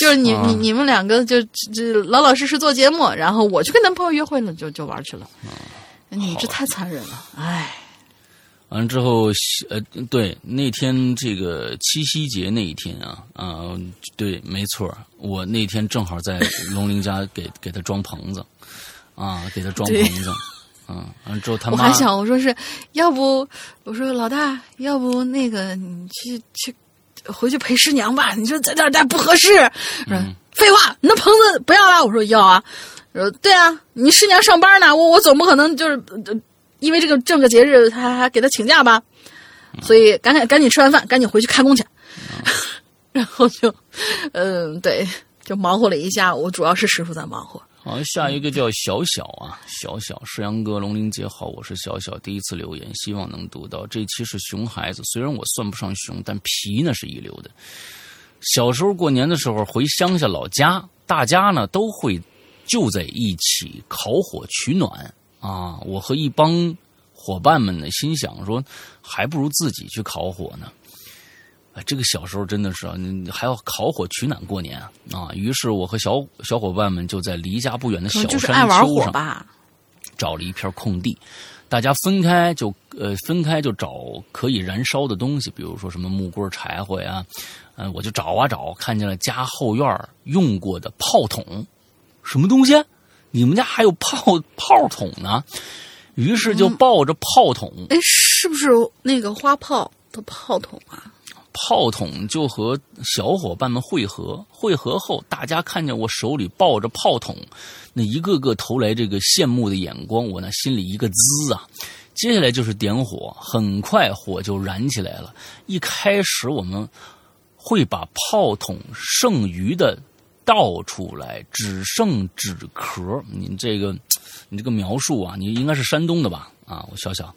就是你、啊你你们两个就就老老实实做节目，然后我去跟男朋友约会了，就就玩去了。你这太残忍了，唉。完了之后，呃，对，那天这个七夕节那一天啊，啊、对，没错，我那天正好在龙鳞家给给他装棚子，啊，给他装棚子，嗯，完了之后他妈，我还想，我说是要不，我说老大，要不那个你去去回去陪师娘吧？你说在这儿待不合适。说、废话，你那棚子不要了？我说要啊。说对啊，你师娘上班呢，我我总不可能就是、呃因为这个这个节日，还还给他请假吧？所以赶紧赶紧吃完饭，赶紧回去开工去。然后就，嗯，对，就忙活了一下午，主要是师傅在忙活。好，下一个叫小小啊，小小世阳哥，龙鳞姐好，我是小小，第一次留言，希望能读到。这期是熊孩子，虽然我算不上熊，但皮呢是一流的。小时候过年的时候回乡下老家，大家呢都会就在一起烤火取暖啊。我和一帮伙伴们呢心想说，还不如自己去烤火呢。啊，这个小时候真的是啊，你还要烤火取暖过年啊！啊，于是我和小小伙伴们就在离家不远的小山丘上吧。找了一片空地，大家分开就呃分开就找可以燃烧的东西，比如说什么木棍、柴火呀，嗯、我就找啊找，看见了家后院用过的炮筒，什么东西？你们家还有炮炮筒呢？于是就抱着炮筒，哎，是不是那个花炮的炮筒啊？炮筒就和小伙伴们汇合。汇合后，大家看见我手里抱着炮筒，那一个个投来这个羡慕的眼光，我那心里一个滋啊！接下来就是点火，很快火就燃起来了。一开始我们会把炮筒剩余的倒出来，只剩纸壳。你这个，你这个描述啊，你应该是山东的吧？啊，我想想。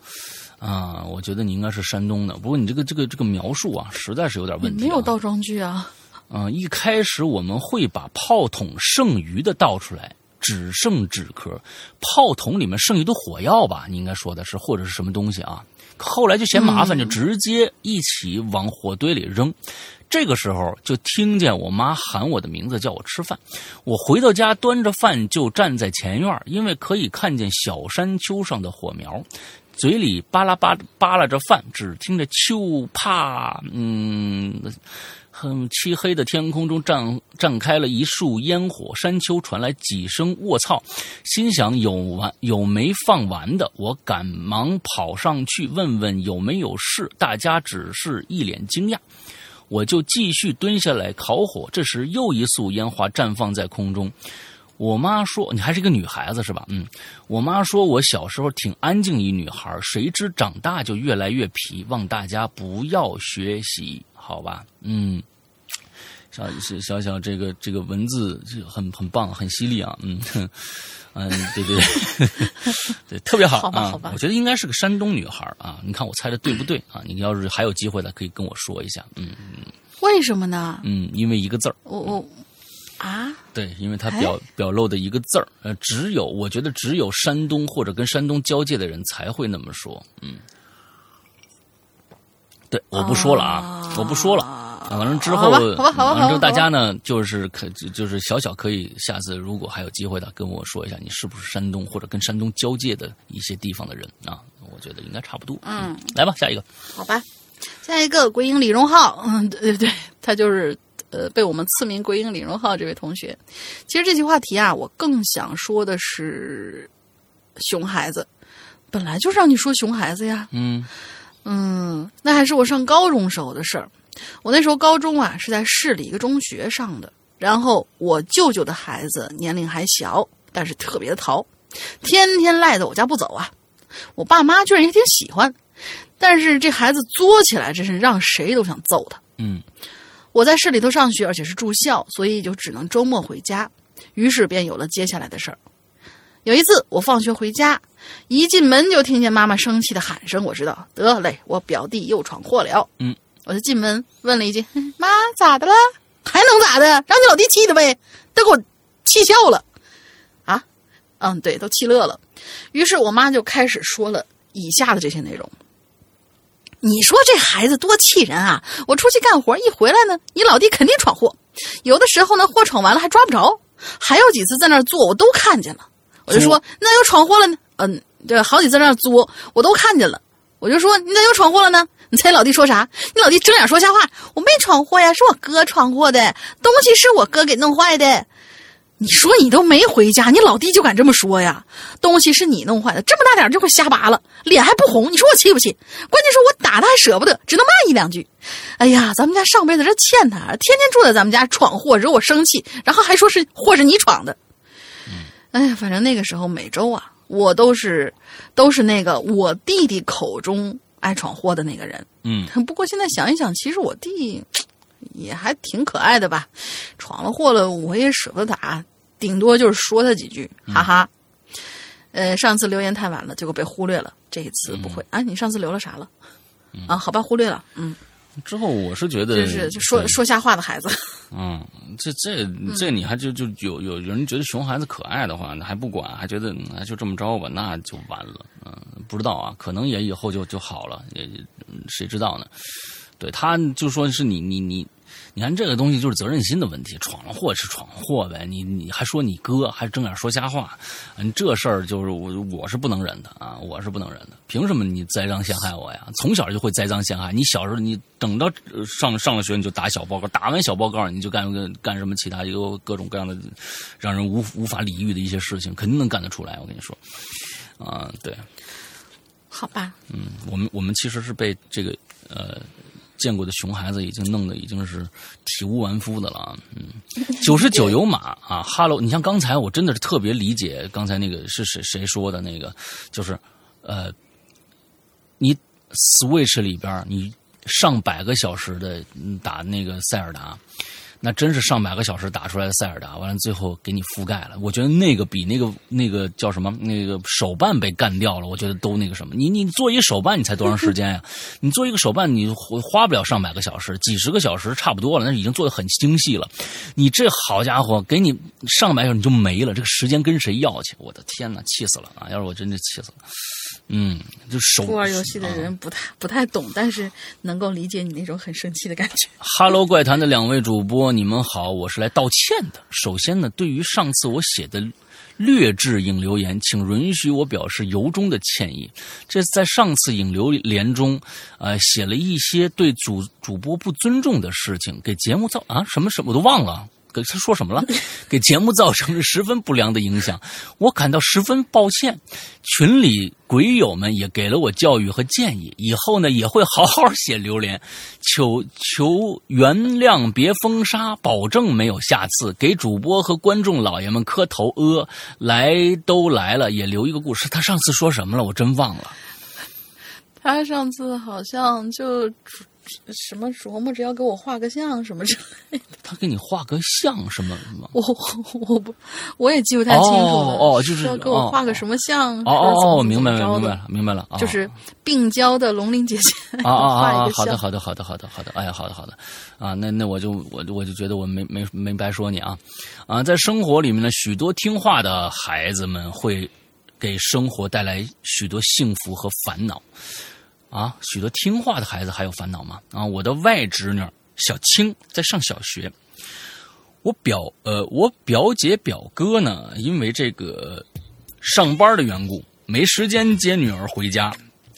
啊，我觉得你应该是山东的，不过你这个这个这个描述啊，实在是有点问题、啊。没有倒装句啊。嗯，一开始我们会把炮筒剩余的倒出来，只剩纸壳。炮筒里面剩余的火药吧，你应该说的是或者是什么东西啊？后来就嫌麻烦，就直接一起往火堆里扔。这个时候就听见我妈喊我的名字，叫我吃饭。我回到家，端着饭就站在前院，因为可以看见小山丘上的火苗。嘴里扒拉扒扒拉着饭，只听着秋啪，嗯，很漆黑的天空中绽绽开了一束烟火，山丘传来几声卧槽，心想有完有没放完的，我赶忙跑上去问问有没有事，大家只是一脸惊讶。我就继续蹲下来烤火，这时又一束烟花绽放在空中。我妈说：“你还是个女孩子是吧？”嗯，我妈说我小时候挺安静一女孩，谁知长大就越来越皮，望大家不要学习，好吧？嗯，小小小这个这个文字就很很棒，很犀利啊，嗯嗯，对对对，对，特别好啊好吧好吧我觉得应该是个山东女孩啊，你看我猜的对不对啊？你要是还有机会的，可以跟我说一下，嗯为什么呢？嗯，因为一个字儿。我我啊，对，因为它哎表表露的一个字儿，呃，只有我觉得只有山东或者跟山东交界的人才会那么说，嗯，对，我不说了啊，我不说了，啊反正之后，好吧好吧好吧完了之后好吧。大家呢，就是可就就是小小可以下次如果还有机会的，跟我说一下你是不是山东或者跟山东交界的一些地方的人啊，我觉得应该差不多，嗯，来吧，下一个，好吧。下一个鬼影李荣浩，嗯，对对对，他就是呃被我们赐名鬼影李荣浩这位同学。其实这期话题啊，我更想说的是熊孩子，本来就是让你说熊孩子呀。嗯嗯，那还是我上高中时候的事儿。我那时候高中啊是在市里一个中学上的，然后我舅舅的孩子年龄还小，但是特别的淘，天天赖在我家不走啊。我爸妈居然也挺喜欢，但是这孩子作起来真是让谁都想揍他。嗯我在市里头上学，而且是住校，所以就只能周末回家。于是便有了接下来的事儿。有一次我放学回家，一进门就听见妈妈生气的喊声，我知道得嘞，我表弟又闯祸了。嗯，我就进门问了一句：“ 妈，咋的了？还能咋的？让你老弟气的呗，都给我气笑了。”啊，嗯，对，都气乐了。于是我妈就开始说了以下的这些内容。你说这孩子多气人啊！我出去干活，一回来呢，你老弟肯定闯祸。有的时候呢，祸闯完了还抓不着，还有几次在那儿坐，我都看见了。我就说，那要闯祸了呢？嗯，对，好几次在那作，我都看见了。我就说，你咋又闯祸了呢？你猜老弟说啥？你老弟睁眼说瞎话，我没闯祸呀，是我哥闯祸的，东西是我哥给弄坏的。你说你都没回家，你老弟就敢这么说呀？东西是你弄坏的，这么大点就会瞎扒拉，脸还不红，你说我气不气？关键是我打他还舍不得，只能骂一两句。哎呀，咱们家上辈子这欠他，天天住在咱们家闯祸，惹我生气，然后还说是祸是你闯的。哎呀，反正那个时候每周啊，我都是都是那个我弟弟口中爱闯祸的那个人。嗯不过现在想一想，其实我弟也还挺可爱的吧，闯了祸了我也舍不得打，顶多就是说他几句，哈哈。呃，上次留言太晚了，结果被忽略了，这一次不会。啊，你上次留了啥了？啊，好吧，忽略了。嗯，之后我是觉得就是就说说瞎话的孩子。嗯，这这这你还就就有有有人觉得熊孩子可爱的话，那还不管，还觉得就这么着吧，那就完了。嗯，不知道啊，可能也以后就就好了，也嗯谁知道呢？对他就说是你你你，你看这个东西就是责任心的问题，闯了祸是闯了祸呗，你你还说你哥，还睁眼说瞎话，嗯，这事儿就是我我是不能忍的啊，我是不能忍的，凭什么你栽赃陷害我呀？从小就会栽赃陷害，你小时候你等到呃上上了学你就打小报告，打完小报告你就干个干什么其他有各种各样的让人无无法理喻的一些事情，肯定能干得出来，我跟你说，啊、对。好吧，嗯，我们我们其实是被这个呃见过的熊孩子已经弄得已经是体无完肤的了。嗯，九十九有马啊哈喽，你像刚才我真的是特别理解刚才那个是谁谁说的那个，就是呃，你 Switch 里边你上百个小时的打那个塞尔达。那真是上百个小时打出来的塞尔达，完了最后给你覆盖了。我觉得那个比那个那个叫什么那个手办被干掉了，我觉得都那个什么。你你做一个手办，你才多长时间呀？你做一个手办，你花不了上百个小时，几十个小时差不多了，那已经做的很精细了。你这好家伙，给你上百小时你就没了，这个时间跟谁要去？我的天哪，气死了啊！要是我真的气死了。嗯，就手不玩游戏的啊人不太不太懂，但是能够理解你那种很生气的感觉。哈喽，怪谈的两位主播，你们好，我是来道歉的。首先呢，对于上次我写的劣质引流言，请允许我表示由衷的歉意。这在上次引流言中，呃，写了一些对主主播不尊重的事情，给节目造啊什么什么我都忘了。给他说什么了？给节目造成了十分不良的影响，我感到十分抱歉。群里鬼友们也给了我教育和建议，以后呢也会好好写榴莲，求求原谅，别封杀，保证没有下次。给主播和观众老爷们磕头呃，来都来了，也留一个故事。他上次说什么了？我真忘了。他上次好像就什么琢磨着要给我画个像什么之类的，他给你画个像什么吗？我我不我也记不太清楚了。哦哦就是要给我画个什么像？哦哦哦，明白了，了，明白了，明白了。哦就是病娇的龙鳞姐姐啊啊画啊！好的，好的，好的，好的，好的。哎呀，好的，好的。啊，那那我就我我就觉得我没没没白说你啊啊！在生活里面呢，许多听话的孩子们会给生活带来许多幸福和烦恼啊。许多听话的孩子还有烦恼吗？啊，我的外侄女小青在上小学。我表呃，我表姐表哥呢，因为这个上班的缘故，没时间接女儿回家。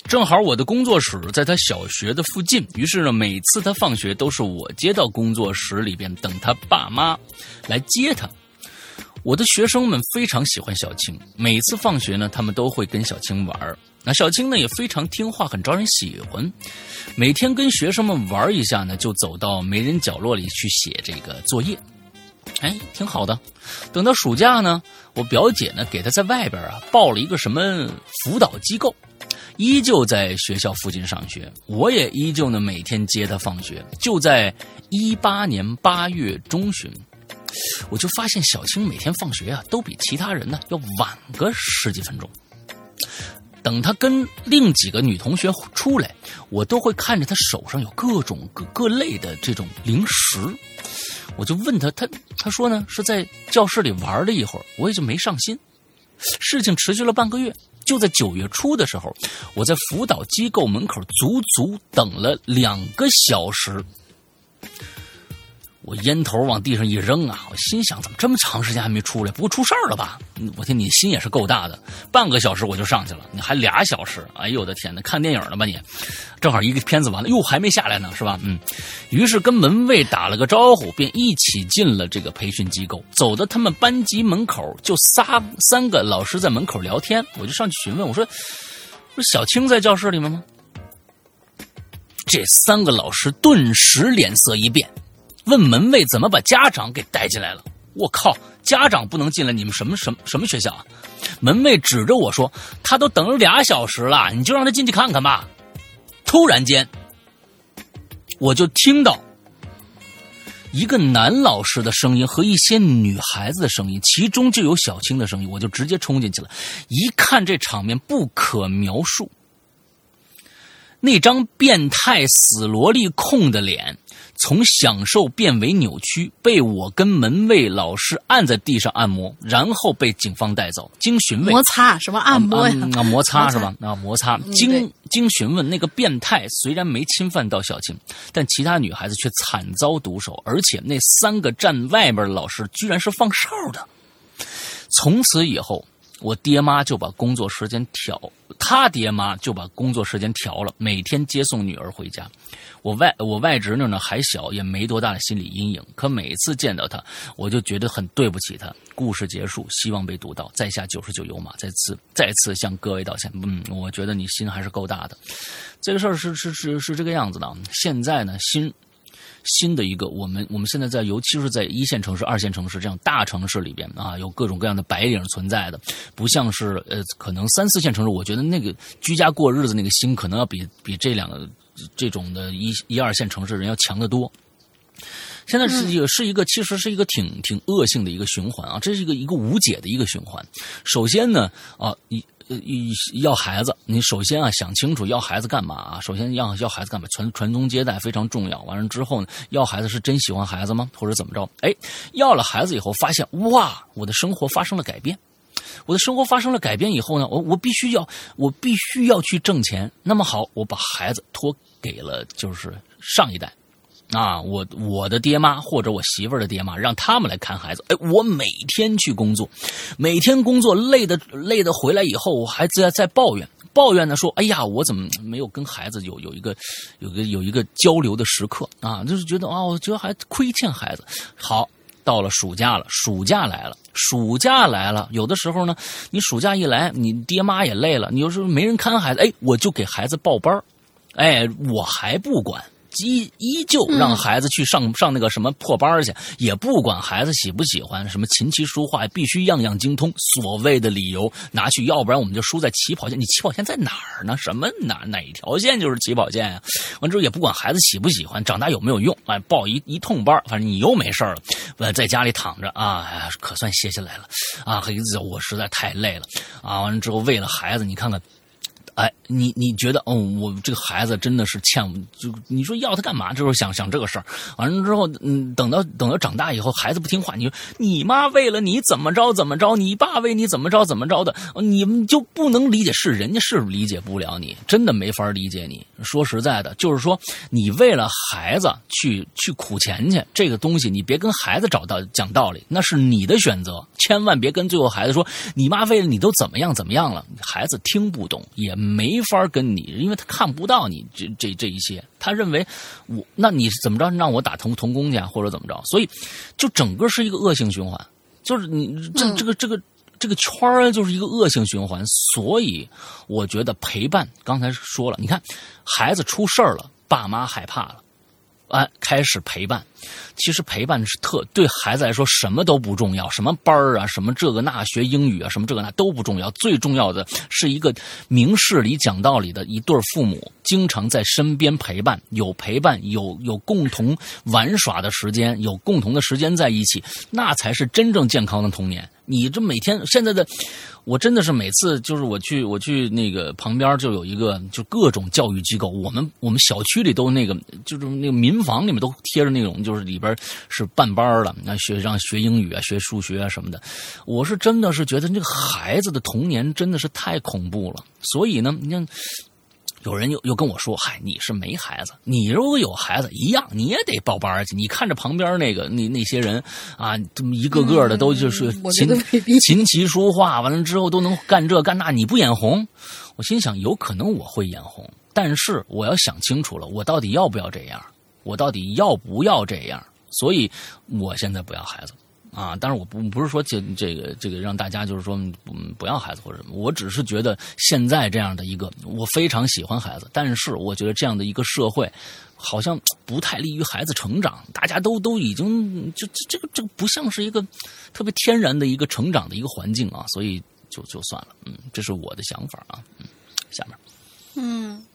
正好我的工作室在他小学的附近，于是呢，每次他放学都是我接到工作室里边等他爸妈来接他。我的学生们非常喜欢小青，每次放学呢，他们都会跟小青玩。那小青呢也非常听话，很招人喜欢。每天跟学生们玩一下呢，就走到没人角落里去写这个作业。哎，挺好的。等到暑假呢，我表姐呢给他在外边啊报了一个什么辅导机构，依旧在学校附近上学。我也依旧呢每天接他放学。就在一八年八月中旬，我就发现小青每天放学啊都比其他人呢要晚个十几分钟。等他跟另几个女同学出来，我都会看着他手上有各种各各类的这种零食。我就问他，他他说呢是在教室里玩了一会儿，我也就没上心。事情持续了半个月，就在九月初的时候，我在辅导机构门口足足等了两个小时。我烟头往地上一扔啊，我心想怎么这么长时间还没出来？不会出事儿了吧？我天，你心也是够大的，半个小时我就上去了，你还俩小时？哎呦我的天哪，看电影了吧你？正好一个片子完了，又还没下来呢是吧？嗯，于是跟门卫打了个招呼，便一起进了这个培训机构。走到他们班级门口，就仨三个老师在门口聊天，我就上去询问，我说：“不是小青在教室里面吗？”这三个老师顿时脸色一变。问门卫怎么把家长给带进来了？我靠，家长不能进来，你们什么什么什么学校啊？门卫指着我说：“他都等了俩小时了，你就让他进去看看吧。”突然间，我就听到一个男老师的声音和一些女孩子的声音，其中就有小青的声音，我就直接冲进去了。一看这场面不可描述。那张变态死萝莉控的脸。从享受变为扭曲，被我跟门卫老师按在地上按摩，然后被警方带走。经询问，摩擦什么按摩呀？啊，摩擦是吧？啊，摩擦。经经询问，那个变态虽然没侵犯到小青，但其他女孩子却惨遭毒手，而且那三个站外边的老师居然是放哨的。从此以后，我爹妈就把工作时间调，他爹妈就把工作时间调了，每天接送女儿回家。我外我外侄女呢还小，也没多大的心理阴影，可每次见到她，我就觉得很对不起她。故事结束，希望被读到，在下九十九油马，再次再次向各位道歉。嗯，我觉得你心还是够大的。这个事儿是是是是这个样子的。现在呢，心新的一个，我们我们现在在，尤其是在一线城市、二线城市这样大城市里边啊，有各种各样的白领存在的，不像是呃，可能三四线城市，我觉得那个居家过日子那个心，可能要比比这两个这种的一一二线城市人要强得多。现在是一个是一个，其实是一个挺挺恶性的一个循环啊，这是一个一个无解的一个循环。首先呢，啊，一呃一要孩子，你首先啊想清楚要孩子干嘛啊？首先要要孩子干嘛？传传宗接代非常重要。完了之后呢，要孩子是真喜欢孩子吗？或者怎么着？哎，要了孩子以后发现哇，我的生活发生了改变。我的生活发生了改变以后呢，我我必须要我必须要去挣钱。那么好，我把孩子托给了就是上一代。啊，我我的爹妈或者我媳妇儿的爹妈，让他们来看孩子。哎，我每天去工作，每天工作累的累的回来以后，我还在在抱怨抱怨呢，说哎呀，我怎么没有跟孩子有有一个有个有一个交流的时刻啊？就是觉得啊，我觉得还亏欠孩子。好，到了暑假了，暑假来了，暑假来了，有的时候呢，你暑假一来，你爹妈也累了，你又是没人看孩子，哎，我就给孩子报班儿哎，我还不管。依依旧让孩子去上、上那个什么破班去，也不管孩子喜不喜欢，什么琴棋书画必须样样精通。所谓的理由拿去，要不然我们就输在起跑线。你起跑线在哪儿呢？什么哪哪条线就是起跑线呀、完之后也不管孩子喜不喜欢，长大有没有用，哎，报一一通班，反正你又没事了，呃，在家里躺着啊，哎可算歇下来了啊。孩子，我实在太累了啊。完了之后为了孩子，你看看。哎，你你觉得，哦，我这个孩子真的是欠，就你说要他干嘛？就是想想这个事儿。完了之后，嗯，等到等到长大以后，孩子不听话，你说你妈为了你怎么着怎么着，你爸为你怎么着怎么着的，你们就不能理解？是人家是理解不了你，真的没法理解你。说实在的，就是说你为了孩子去去苦钱去，这个东西你别跟孩子找到讲道理，那是你的选择，千万别跟最后孩子说你妈为了你都怎么样怎么样了，孩子听不懂也。没法跟你，因为他看不到你这这这一些，他认为我那你怎么着让我打童童工去，或者怎么着？所以就整个是一个恶性循环，就是你这这个这个这个圈儿就是一个恶性循环。所以我觉得陪伴，刚才说了，你看孩子出事儿了，爸妈害怕了，哎，开始陪伴。其实陪伴是特对孩子来说什么都不重要，什么班儿啊，什么这个那学英语啊，什么这个那都不重要。最重要的是一个明事理、讲道理的一对父母，经常在身边陪伴，有陪伴，有有共同玩耍的时间，有共同的时间在一起，那才是真正健康的童年。你这每天现在的，我真的是每次就是我去我去那个旁边就有一个就各种教育机构，我们我们小区里都那个就是那个民房里面都贴着那种就是里边是办班的，那学让学英语啊、学数学啊什么的。我是真的是觉得这个孩子的童年真的是太恐怖了。所以呢，你看。有人又又跟我说：“嗨，你是没孩子，你如果有孩子，一样你也得报班去。你看着旁边那个那那些人啊，这么一个个的都就是琴、琴棋书画，完了之后都能干这干那，你不眼红？我心想，有可能我会眼红，但是我要想清楚了，我到底要不要这样？我到底要不要这样？所以我现在不要孩子。”啊，当然我不不是说这这个这个让大家就是说嗯不要孩子或者什么，我只是觉得现在这样的一个我非常喜欢孩子，但是我觉得这样的一个社会好像不太利于孩子成长，大家都都已经就这这个这个不像是一个特别天然的一个成长的一个环境啊，所以就就算了，嗯，这是我的想法啊，嗯，下面嗯，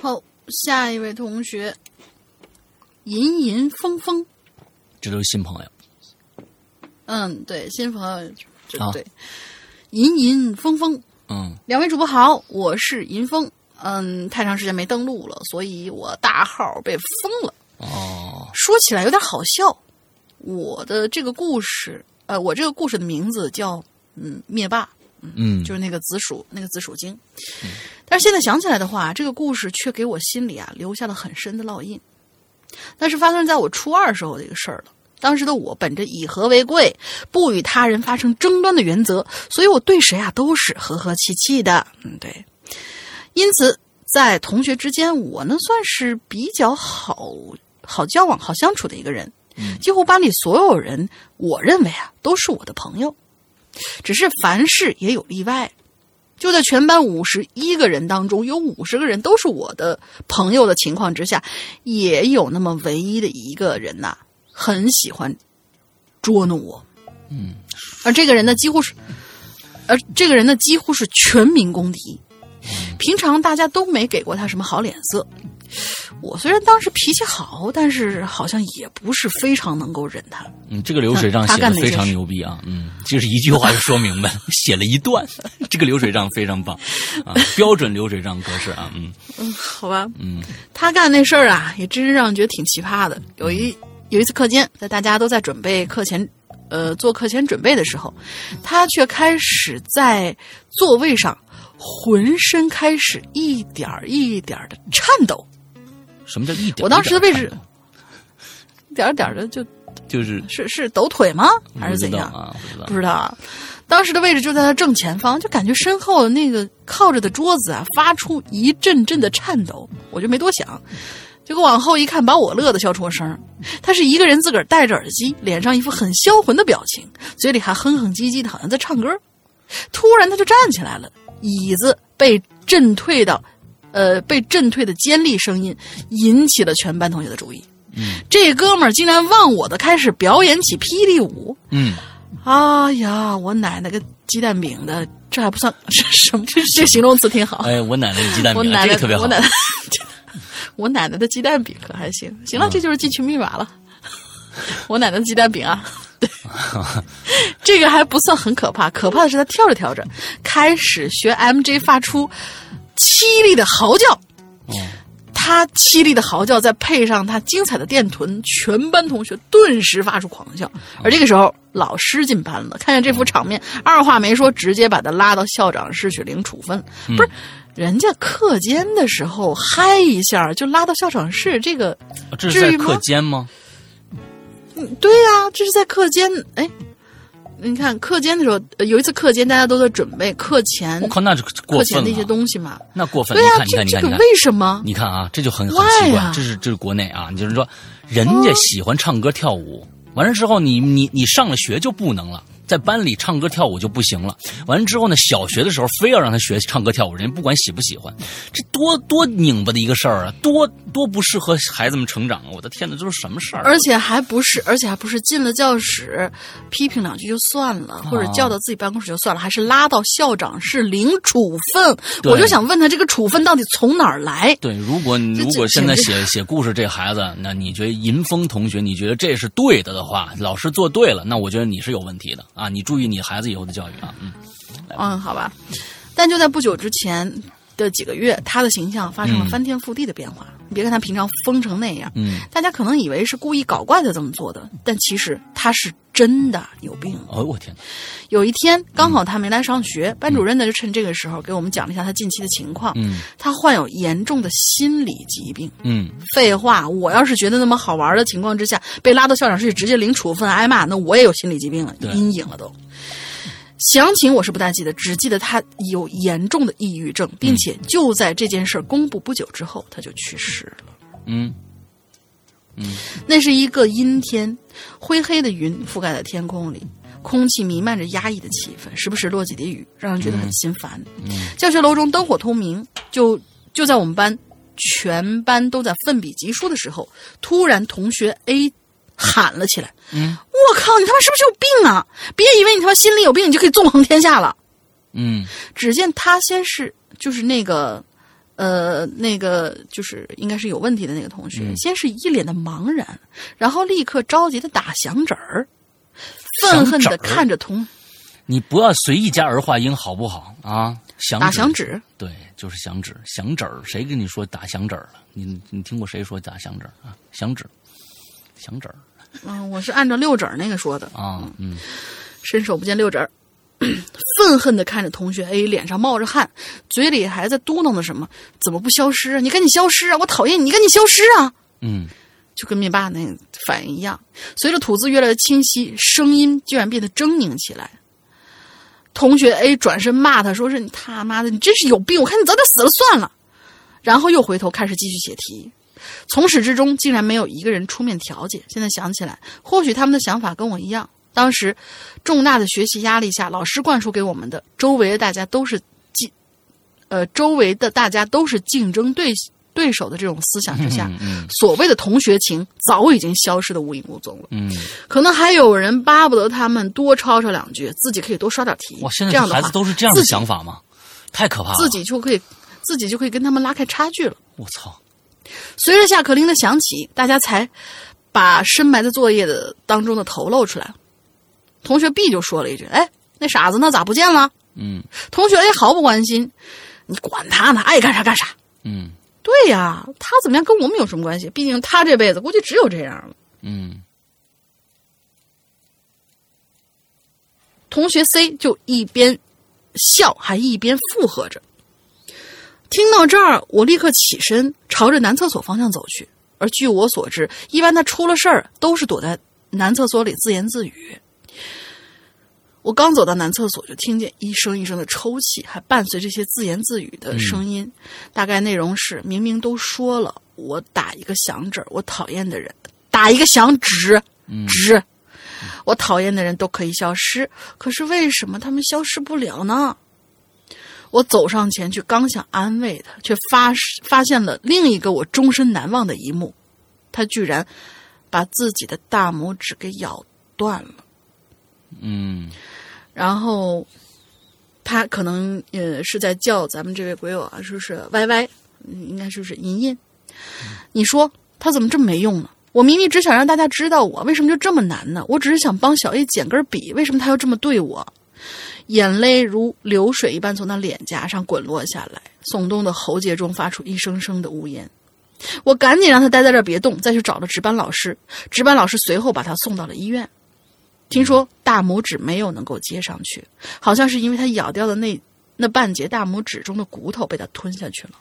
好，下一位同学，吟吟风风，这都是新朋友，嗯，对，新朋友，对，银银风风，嗯两位主播好，我是银风。嗯，太长时间没登录了，所以我大号被封了。哦，说起来有点好笑，我的这个故事，呃，我这个故事的名字叫嗯灭霸，嗯，就是那个紫薯那个紫薯精。但是现在想起来的话，这个故事却给我心里啊留下了很深的烙印。那是发生在我初二时候的一个事儿了。当时的我本着以和为贵，不与他人发生争端的原则，所以我对谁啊都是和和气气的。嗯，对。因此，在同学之间，我呢算是比较好好交往、好相处的一个人。几乎班里所有人，我认为啊都是我的朋友。只是凡事也有例外。就在全班五十一个人当中，有五十个人都是我的朋友的情况之下，也有那么唯一的一个人呐、很喜欢捉弄我。嗯，而这个人呢，几乎是，而这个人呢，几乎是全民公敌。平常大家都没给过他什么好脸色。我虽然当时脾气好，但是好像也不是非常能够忍他。嗯，这个流水账他写的非常牛逼啊！嗯，就是一句话就说明白了，写了一段，这个流水账非常棒啊，标准流水账格式啊，嗯好吧，嗯他干那事儿啊，也真是让人觉得挺奇葩的。有一有一次课间，在大家都在准备课前，呃，做课前准备的时候，他却开始在座位上浑身开始一点儿一点儿的颤抖，什么叫一点？我当时的位置一点点儿点儿的就就是是是抖腿吗？还是怎样？不知道啊？不知道不知道啊。当时的位置就在他正前方，就感觉身后的那个靠着的桌子啊，发出一阵阵的颤抖。我就没多想，结果往后一看，把我乐得笑出了声儿。他是一个人自个儿戴着耳机，脸上一副很销魂的表情，嘴里还哼哼唧唧的，好像在唱歌。突然他就站起来了，椅子被震退到，呃，被震退的尖利声音引起了全班同学的注意。嗯这哥们儿竟然忘我的开始表演起霹雳舞。嗯，哎呀，我奶奶个鸡蛋饼的，这还不算 这什么？这个形容词挺好。哎，我奶奶的鸡蛋饼，我奶奶这个特别好我。奶奶，我奶奶的鸡蛋饼可还行。行了，这就是进群密码了。我奶奶的鸡蛋饼啊，对，这个还不算很可怕，可怕的是他跳着跳着开始学 MJ 发出凄厉的嚎叫。哦他凄厉的嚎叫，再配上他精彩的电臀，全班同学顿时发出狂笑。而这个时候，老师进班了，看见这幅场面，二话没说，直接把他拉到校长室去领处分。不是，人家课间的时候嗨一下就拉到校长室，这个，这是在课间吗？嗯对呀、这是在课间。哎，你看课间的时候，呃有一次课间，大家都在准备课前我靠，那就过分。课前的一些东西嘛。那过分。对呀、这这个为，什么？你看啊，这就很很奇怪啊。这是这是国内啊，你就是说，人家喜欢唱歌跳舞，完了之后你你你上了学就不能了。在班里唱歌跳舞就不行了。完了之后呢，小学的时候非要让他学唱歌跳舞，人家不管喜不喜欢，这多多拧巴的一个事儿啊，多多不适合孩子们成长啊！我的天哪，这是什么事儿啊？而且还不是，而且还不是进了教室批评两句就算了，或者叫到自己办公室就算了，还是拉到校长室领处分。我就想问他，这个处分到底从哪儿来？对，如果这如果现在写写故事这孩子，那你觉得银峰同学，你觉得这是对的的话，老师做对了，那我觉得你是有问题的啊！你注意你孩子以后的教育啊，嗯，嗯，好吧。但就在不久之前的几个月，他的形象发生了嗯翻天覆地的变化。你别看他平常疯成那样，嗯，大家可能以为是故意搞怪才这么做的，但其实他是真的有病。哦，我天哪，有一天，刚好他没来上学，班主任呢就趁这个时候给我们讲了一下他近期的情况。嗯他患有严重的心理疾病。嗯，废话，我要是觉得那么好玩的情况之下，被拉到校长室直接领处分挨骂，那我也有心理疾病了，阴影了都。详情我是不大记得，只记得他有严重的抑郁症，并且就在这件事儿公布不久之后，他就去世了。嗯。那是一个阴天，灰黑的云覆盖在天空里，空气弥漫着压抑的气氛，时不时落几滴雨，让人觉得很心烦。教学楼中灯火通明，就就在我们班全班都在奋笔疾书的时候，突然同学 A 喊了起来：“嗯，我靠，你他妈是不是有病啊？别以为你他妈心里有病，你就可以纵横天下了。”嗯只见他先是就是那个，呃，那个就是应该是有问题的那个同学，先是一脸的茫然，然后立刻着急的打响指儿，愤恨的看着同，你不要随意加儿化音好不好啊？打响指响指，对，就是响指，响指儿。谁跟你说打响指儿了？你你听过谁说打响指儿啊？响指，响指儿嗯，我是按照六指儿那个说的，啊，嗯伸手不见六指儿。愤恨的看着同学 A 脸上冒着汗，嘴里还在嘟囔着什么：“怎么不消失啊？你赶紧消失啊！我讨厌你，你赶紧消失啊！”嗯就跟灭霸那反应一样。随着吐字越来越清晰，声音居然变得狰狞起来。同学 A 转身骂他，说是你他妈的，你真是有病！我看你早点死了算了。然后又回头开始继续写题。从始至终，竟然没有一个人出面调解。现在想起来，或许他们的想法跟我一样。当时重大的学习压力下，老师灌输给我们的，周围的大家都是竞，呃，周围的大家都是竞争对对手的这种思想之下，嗯所谓的同学情早已经消失的无影无踪了。嗯，可能还有人巴不得他们多吵吵两句，自己可以多刷点题。哇，现在这样的孩子，都是这样的想法吗？太可怕了！自己就可以，自己就可以跟他们拉开差距了。我操，随着下课铃的响起，大家才把深埋在作业的当中的头露出来。同学 B 就说了一句：“哎，那傻子呢？咋不见了嗯？”同学 A 毫不关心：“你管他呢，爱干啥干啥。嗯”对呀，他怎么样跟我们有什么关系？毕竟他这辈子估计只有这样了。嗯同学 C 就一边笑还一边附和着。听到这儿，我立刻起身朝着男厕所方向走去。而据我所知，一般他出了事儿都是躲在男厕所里自言自语。我刚走到男厕所，就听见一声一声的抽泣，还伴随这些自言自语的声音。大概内容是：明明都说了，我打一个响指，我讨厌的人打一个响指，指，我讨厌的人都可以消失，可是为什么他们消失不了呢？我走上前去，刚想安慰他，却发发现了另一个我终身难忘的一幕：他居然把自己的大拇指给咬断了。嗯然后他可能呃是在叫咱们这位鬼友啊，说是歪歪，嗯应该说是银印。你说他怎么这么没用呢？我明明只想让大家知道我，为什么就这么难呢？我只是想帮小 A 捡根笔，为什么他要这么对我？眼泪如流水一般从他脸颊上滚落下来，耸动的喉结中发出一声声的呜咽。我赶紧让他待在这别动，再去找了值班老师。值班老师随后把他送到了医院。听说大拇指没有能够接上去，好像是因为他咬掉的那那半截大拇指中的骨头被他吞下去了。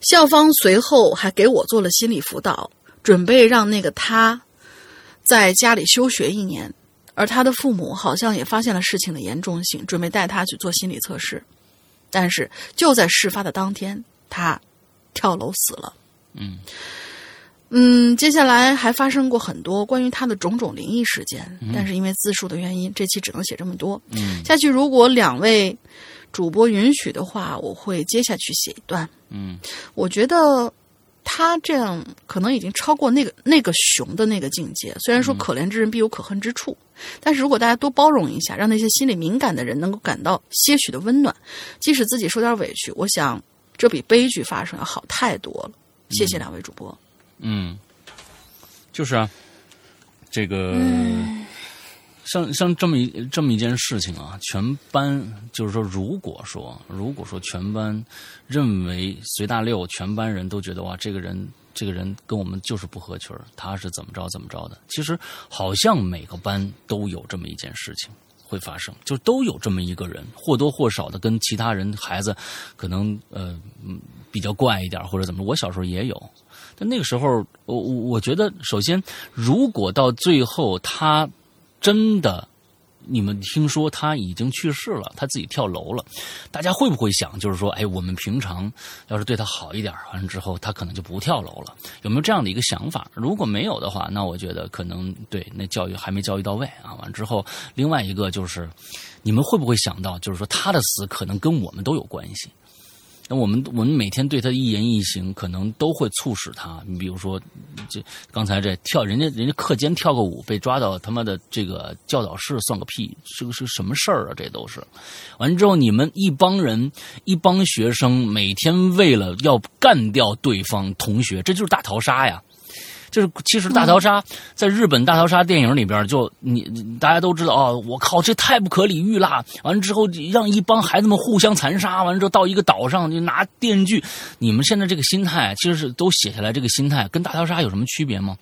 校方随后还给我做了心理辅导，准备让那个他在家里休学一年，而他的父母好像也发现了事情的严重性，准备带他去做心理测试。但是就在事发的当天，他跳楼死了。嗯嗯，接下来还发生过很多关于他的种种灵异事件，但是因为字数的原因，这期只能写这么多。嗯下去如果两位主播允许的话，我会接下去写一段。嗯我觉得他这样可能已经超过那个那个熊的那个境界。虽然说可怜之人必有可恨之处，但是如果大家多包容一下，让那些心理敏感的人能够感到些许的温暖，即使自己受点委屈，我想这比悲剧发生要好太多了。谢谢两位主播。嗯，就是啊，这个。像像这么一这么一件事情啊，全班就是说，如果说如果说全班认为随大溜，全班人都觉得哇，这个人这个人跟我们就是不合群他是怎么着怎么着的。其实好像每个班都有这么一件事情会发生，就都有这么一个人，或多或少的跟其他人孩子可能呃嗯比较怪一点或者怎么。我小时候也有，但那个时候我我我觉得，首先如果到最后他。真的，你们听说他已经去世了，他自己跳楼了，大家会不会想，就是说，哎，我们平常要是对他好一点，完了之后他可能就不跳楼了？有没有这样的一个想法？如果没有的话，那我觉得可能对那教育还没教育到位啊。完之后，另外一个就是，你们会不会想到，就是说他的死可能跟我们都有关系？那我们我们每天对他一言一行，可能都会促使他。你比如说，这刚才这跳人家人家课间跳个舞被抓到他妈的这个教导室算个屁，是个是什么事儿啊？这都是。完之后，你们一帮人一帮学生每天为了要干掉对方同学，这就是大逃杀呀！就是其实大逃杀、在日本大逃杀电影里边就你大家都知道哦，我靠，这太不可理喻啦。完了之后让一帮孩子们互相残杀，完了之后到一个岛上就拿电锯。你们现在这个心态其实是都写下来，这个心态跟大逃杀有什么区别吗？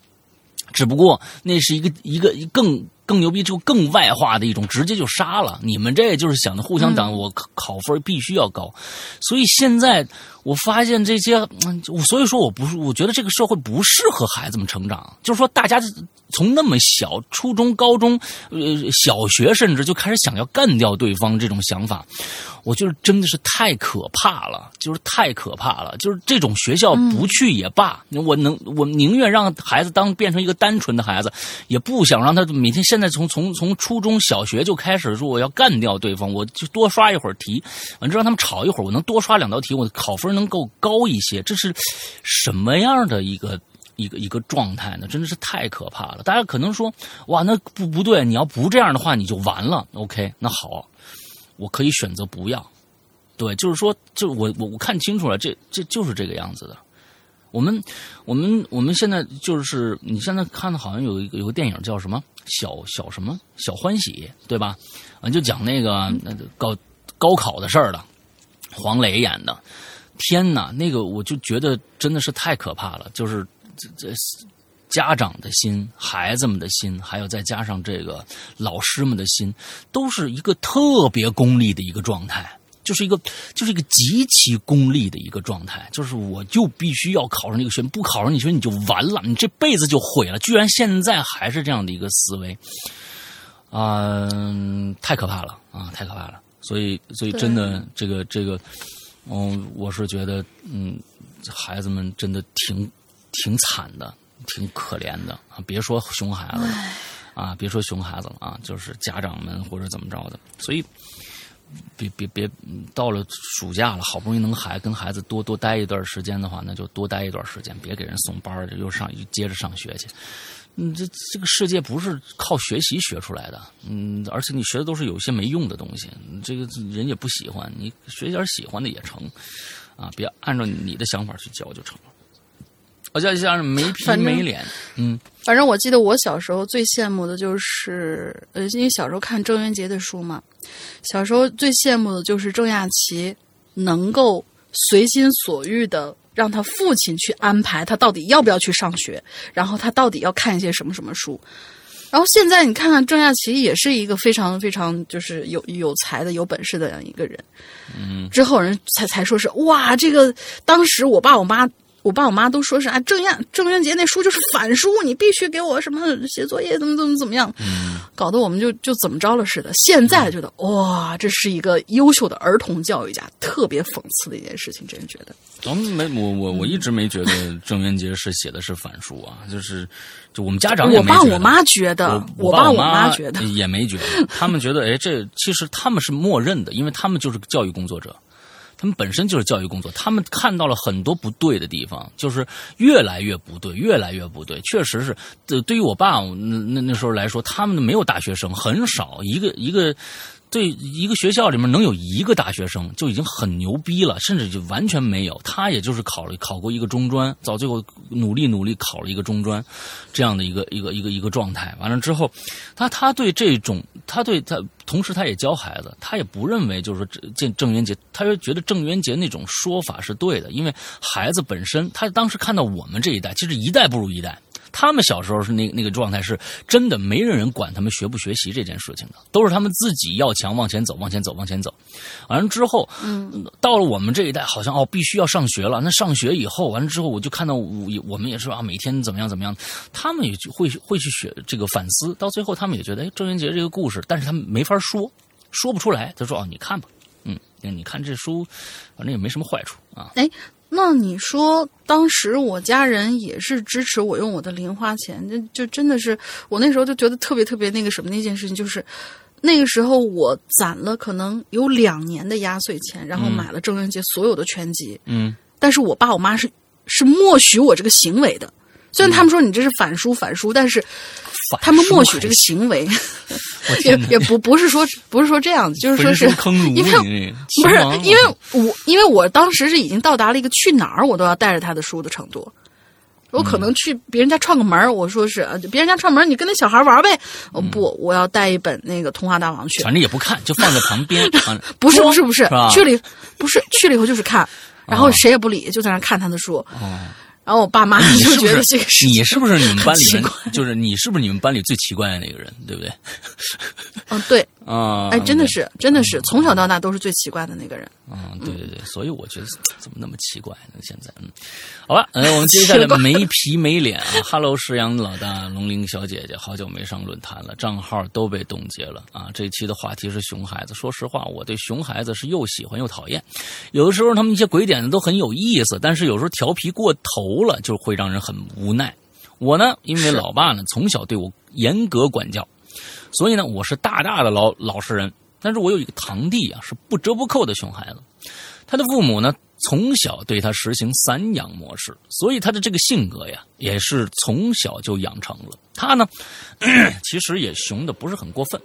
只不过那是一个一个更更牛逼，就更外化的一种，直接就杀了。你们这就是想的互相挡，我考考分必须要高。所以现在我发现这些，嗯，所以说我不是，我觉得这个社会不适合孩子们成长。就是说，大家从那么小，初中、高中、呃，小学，甚至就开始想要干掉对方这种想法，我就是真的是太可怕了，就是太可怕了。就是这种学校不去也罢，我能，我宁愿让孩子当变成一个单纯的孩子，也不想让他每天现在从从从初中小学就开始说我要干掉对方，我就多刷一会儿题，完之后让他们吵一会儿，我能多刷两道题，我考分能够高一些。这是什么样的一个？一个一个状态呢，真的是太可怕了。大家可能说，哇，那不不对，你要不这样的话，你就完了。OK，那好，我可以选择不要。对，就是说，就我我我看清楚了，这这就是这个样子的。我们我们我们现在就是你现在看的，好像有一个有个电影叫什么小小什么小欢喜，对吧？啊，就讲那个那高高考的事儿的，黄磊演的。天哪，那个我就觉得真的是太可怕了，就是。这这家长的心、孩子们的心，还有再加上这个老师们的心，都是一个特别功利的一个状态，就是一个就是一个极其功利的一个状态，就是我就必须要考上那个学，不考上你学你就完了，你这辈子就毁了。居然现在还是这样的一个思维，啊，太可怕了啊，太可怕了。所以，所以真的这个这个，嗯，我是觉得，嗯，孩子们真的挺。挺惨的，挺可怜的啊！别说熊孩子了，啊，别说熊孩子了啊！就是家长们或者怎么着的，所以别别别，到了暑假了，好不容易能孩跟孩子多多待一段时间的话，那就多待一段时间，别给人送班又上接着上学去。嗯，这这个世界不是靠学习学出来的，嗯，而且你学的都是有些没用的东西，这个人也不喜欢，你学点喜欢的也成，啊，别按照你的想法去教就成了。好像像是没皮没脸，嗯，反正我记得我小时候最羡慕的就是，呃，因为小时候看郑渊洁的书嘛，小时候最羡慕的就是郑亚琪能够随心所欲的让他父亲去安排他到底要不要去上学，然后他到底要看一些什么什么书。然后现在你看看郑亚琪也是一个非常非常就是有有才的有本事的一个人，嗯，之后人才才说是哇，这个当时我爸我妈。我爸我妈都说是啊，郑燕郑渊洁那书就是反书，你必须给我什么写作业，怎么怎么怎么样，搞得我们就就怎么着了似的。现在觉得哇，这是一个优秀的儿童教育家，特别讽刺的一件事情，真觉得。我们没我我我一直没觉得郑渊洁是写的是反书啊，就是就我们家长我爸我妈觉得，我爸我妈觉得也没觉得，他们觉得哎，这其实他们是默认的，因为他们就是教育工作者。他们本身就是教育工作，他们看到了很多不对的地方，就是越来越不对，越来越不对。确实是，对于我爸那那时候来说，他们没有大学生，很少一个一个。对一个学校里面能有一个大学生就已经很牛逼了，甚至就完全没有。他也就是考了考过一个中专，到最后努力努力考了一个中专，这样的一个一个一个一个状态。完了之后，他他对这种，他对他同时他也教孩子，他也不认为就是说郑郑渊洁，他就觉得郑渊洁那种说法是对的，因为孩子本身，他当时看到我们这一代，其实一代不如一代。他们小时候是那那个状态，是真的没人人管他们学不学习这件事情的，都是他们自己要强往前走，往前走，往前走。完了之后，嗯，到了我们这一代，好像哦，必须要上学了。那上学以后，完了之后，我就看到我我们也是啊，每天怎么样怎么样，他们也就会会去学这个反思。到最后，他们也觉得，哎，郑渊洁这个故事，但是他们没法说，说不出来。他说，哦，你看吧，嗯，你看这书，反正也没什么坏处啊。哎。那你说，当时我家人也是支持我用我的零花钱，就就真的是我那时候就觉得特别特别那个什么那件事情，就是那个时候我攒了可能有两年的压岁钱，然后买了郑渊洁所有的全集。嗯，但是我爸我妈是是默许我这个行为的，虽然他们说你这是反书反书，但是。他们默许这个行为，也也不不是说不是说这样子，就是说是因为不是因为我因为我当时是已经到达了一个去哪儿我都要带着他的书的程度，我可能去别人家串个门儿我说是呃别人家串门儿你跟那小孩玩呗。哦不，我要带一本那个《童话大王》去。反正也不看，就放在旁边。啊不是不是不是是，去了以不是去了以后就是看，然后谁也不理，就在那看他的书。哦，然后我爸妈你就是觉得这个事你是不是你们班里就是你是不是你们班里最奇怪的那个人，对不对？嗯对，啊，哎真的是真的是从小到大都是最奇怪的那个人。嗯，对对对，所以我觉得怎么那么奇怪呢？现在，嗯，好吧，嗯，我们接下来没皮没脸啊，Hello，石阳老大，龙玲小姐姐，好久没上论坛了，账号都被冻结了啊。这一期的话题是熊孩子，说实话，我对熊孩子是又喜欢又讨厌。有的时候他们一些鬼点子都很有意思，但是有时候调皮过头了，就会让人很无奈。我呢，因为老爸呢从小对我严格管教，所以呢，我是大大的老老实人。但是我有一个堂弟啊，是不折不扣的熊孩子。他的父母呢，从小对他实行散养模式，所以他的这个性格呀，也是从小就养成了。他呢，其实也熊的不是很过分，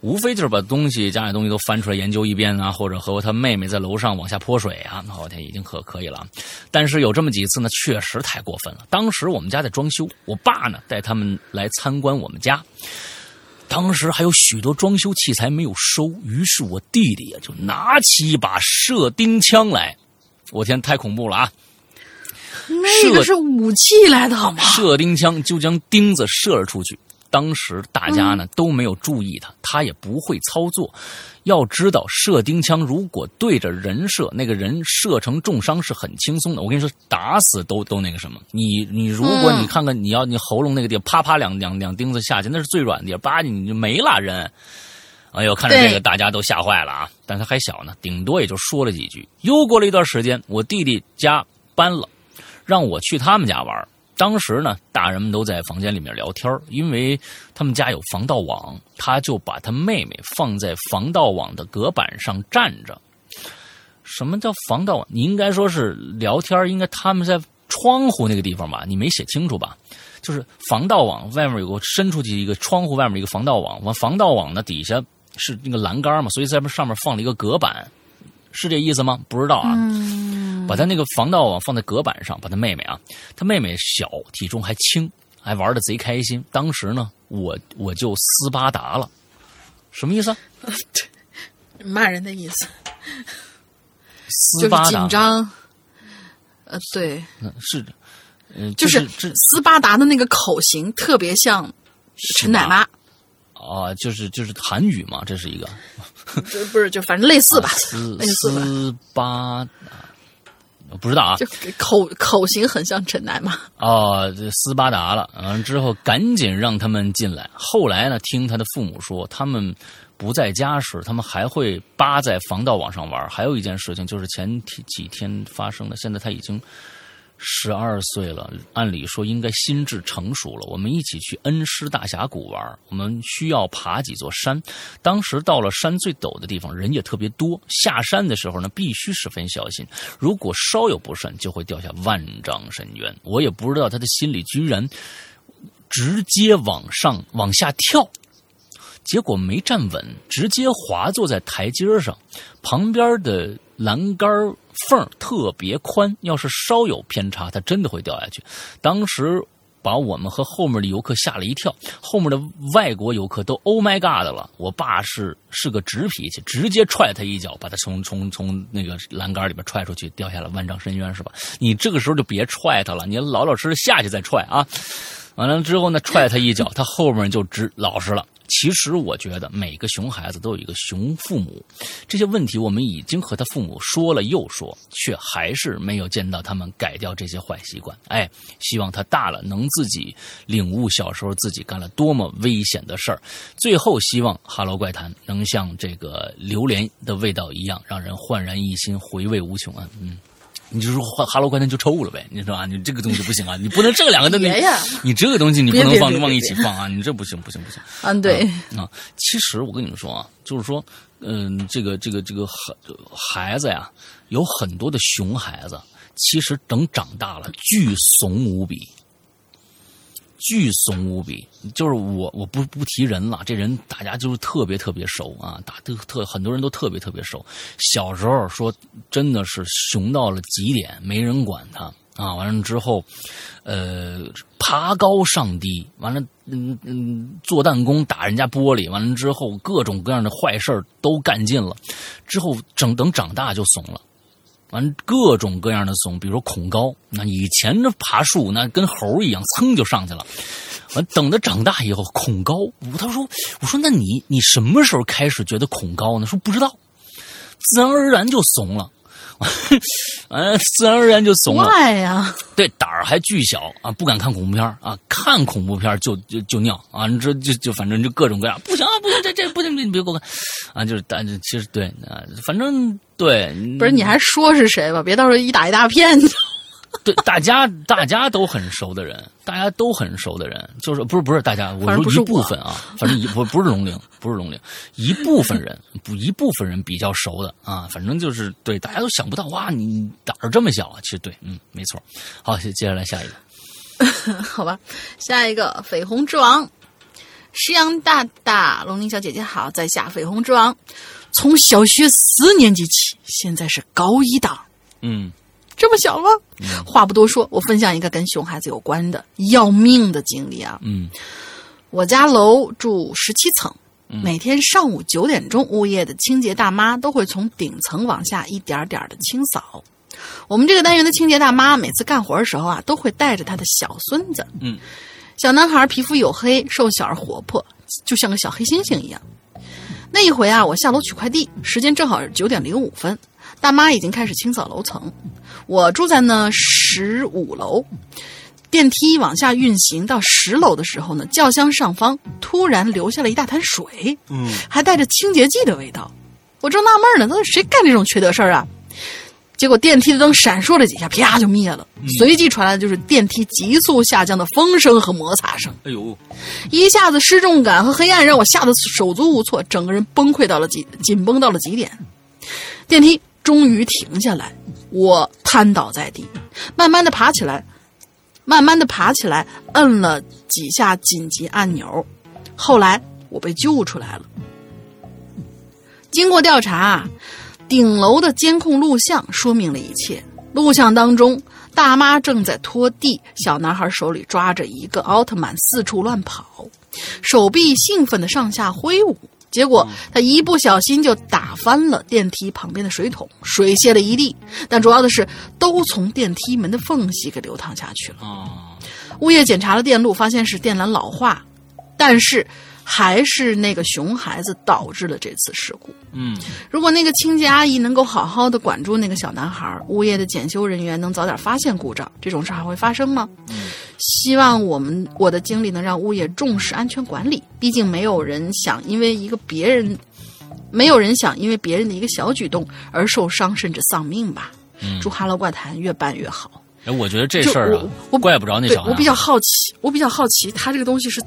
无非就是把东西家里东西都翻出来研究一遍啊，或者和他妹妹在楼上往下泼水啊，那好天已经可可以了。但是有这么几次呢，确实太过分了。当时我们家在装修，我爸呢带他们来参观我们家。当时还有许多装修器材没有收，于是我弟弟呀就拿起一把射钉枪来，我天，太恐怖了啊！那个是武器来的好吗？射钉枪就将钉子射了出去。当时大家呢、都没有注意他，他也不会操作。要知道，射钉枪如果对着人射，那个人射成重伤是很轻松的。我跟你说，打死都都那个什么。你你如果你看看，你要你喉咙那个地方，啪啪两两两钉子下去，那是最软的叭你就没了人。哎呦，看着这个大家都吓坏了啊！但他还小呢，顶多也就说了几句。又过了一段时间，我弟弟家搬了，让我去他们家玩。当时呢，大人们都在房间里面聊天因为他们家有防盗网，他就把他妹妹放在防盗网的隔板上站着。什么叫防盗网？你应该说是聊天应该他们在窗户那个地方吧？你没写清楚吧？就是防盗网外面有个伸出去一个窗户外面一个防盗网，防盗网的底下是那个栏杆嘛，所以在上面放了一个隔板，是这意思吗？不知道啊。把他那个防盗网放在隔板上，把他妹妹啊，他妹妹小，体重还轻，还玩的贼开心。当时呢，我我就斯巴达了，什么意思啊？骂人的意思，斯就是巴达紧张。呃，对，嗯是的，嗯、就是斯巴达的那个口型特别像陈奶妈，啊，就是就是韩语嘛，这是一个 不是就反正类似吧，斯类似吧，斯巴达，我不知道啊，就口口型很像陈楠嘛。哦，这斯巴达了，完了之后赶紧让他们进来。后来呢，听他的父母说，他们不在家时，他们还会扒在防盗网上玩。还有一件事情，就是前几几天发生的，现在他已经十二岁了，按理说应该心智成熟了。我们一起去恩施大峡谷玩，我们需要爬几座山。当时到了山最陡的地方，人也特别多。下山的时候呢，必须十分小心，如果稍有不慎，就会掉下万丈深渊。我也不知道他的心里居然直接往上往下跳。结果没站稳，直接滑坐在台阶上，旁边的栏杆缝特别宽，要是稍有偏差，它真的会掉下去。当时把我们和后面的游客吓了一跳，后面的外国游客都 Oh my God 了。我爸是是个直脾气，直接踹他一脚，把他从从从那个栏杆里边踹出去，掉下了万丈深渊，是吧？你这个时候就别踹他了，你老老实实下去再踹啊。完了之后呢，踹他一脚，他后面就直老实了。其实我觉得每个熊孩子都有一个熊父母，这些问题我们已经和他父母说了又说，却还是没有见到他们改掉这些坏习惯。哎，希望他大了能自己领悟小时候自己干了多么危险的事儿。最后，希望《哈喽怪谈》能像这个榴莲的味道一样，让人焕然一新，回味无穷啊！嗯。你就是哈哈喽怪谈就臭了呗，你知道吧？你这个东西不行啊，你不能这两个东西别呀，你这个东西你不能放往一起放啊，你这不行不行不行。嗯，对，啊，其实我跟你们说啊，就是说，嗯，这个这个这个孩孩子呀，有很多的熊孩子，其实等长大了，巨怂无比，巨怂无比。就是我我不不提人了，这人大家就是特别特别熟啊，大特特很多人都特别特别熟。小时候说真的是熊到了极点，没人管他。啊，完了之后，呃，爬高上低，完了，嗯嗯，做弹弓打人家玻璃，完了之后各种各样的坏事都干尽了，之后整等长大就怂了。完各种各样的怂，比如说恐高，那以前的爬树那跟猴一样，噌就上去了。完等他长大以后，恐高，他说：“我说那你你什么时候开始觉得恐高呢？”说不知道，自然而然就怂了，完 自然而然就怂了。怪呀，对，胆儿还巨小啊，不敢看恐怖片啊，看恐怖片就就就尿啊，你这就就反正就各种各样，不行啊，不行，这这不行，你别给我看啊，就是但其实对啊，反正对，不是你还说是谁吧？别到时候一打一大片。对，大家大家都很熟的人，大家都很熟的人，就是不是不是大家，我说一部分啊，反正一不不是龙陵，不是龙陵，一部分人不一部分人比较熟的啊，反正就是对大家都想不到哇，你胆儿这么小啊，其实对，嗯，没错。好，接接下来下一个，好吧，下一个绯红之王，石阳大大，龙鳞小姐姐好，在下绯红之王，从小学四年级起，现在是高一档，嗯。这么小吗？话不多说，我分享一个跟熊孩子有关的要命的经历啊。嗯，我家楼住十七层，每天上午九点钟，物业的清洁大妈都会从顶层往下一点点的清扫。我们这个单元的清洁大妈每次干活的时候啊，都会带着她的小孙子。嗯，小男孩皮肤黝黑，瘦小而活泼，就像个小黑猩猩一样。那一回啊，我下楼取快递，时间正好是九点零五分。大妈已经开始清扫楼层，我住在呢十五楼，电梯往下运行到十楼的时候呢，轿厢上方突然流下了一大滩水，嗯，还带着清洁剂的味道。我正纳闷呢，那谁干这种缺德事儿啊？结果电梯的灯闪烁了几下，啪就灭了，随即传来的就是电梯急速下降的风声和摩擦声。哎呦，一下子失重感和黑暗让我吓得手足无措，整个人崩溃到了极紧绷到了极点。电梯。终于停下来，我瘫倒在地，慢慢的爬起来，慢慢的爬起来，摁了几下紧急按钮，后来我被救出来了。经过调查，顶楼的监控录像说明了一切。录像当中，大妈正在拖地，小男孩手里抓着一个奥特曼四处乱跑，手臂兴奋的上下挥舞。结果他一不小心就打翻了电梯旁边的水桶，水泄了一地。但主要的是，都从电梯门的缝隙给流淌下去了。物业检查了电路，发现是电缆老化，但是。还是那个熊孩子导致了这次事故。嗯，如果那个清洁阿姨能够好好的管住那个小男孩，物业的检修人员能早点发现故障，这种事还会发生吗？嗯，希望我们我的经历能让物业重视安全管理。毕竟没有人想因为一个别人，没有人想因为别人的一个小举动而受伤甚至丧命吧。嗯，祝《哈喽怪谈》越办越好。哎，我觉得这事儿啊，我怪不着那小孩。我比较好奇，我比较好奇，他这个东西是。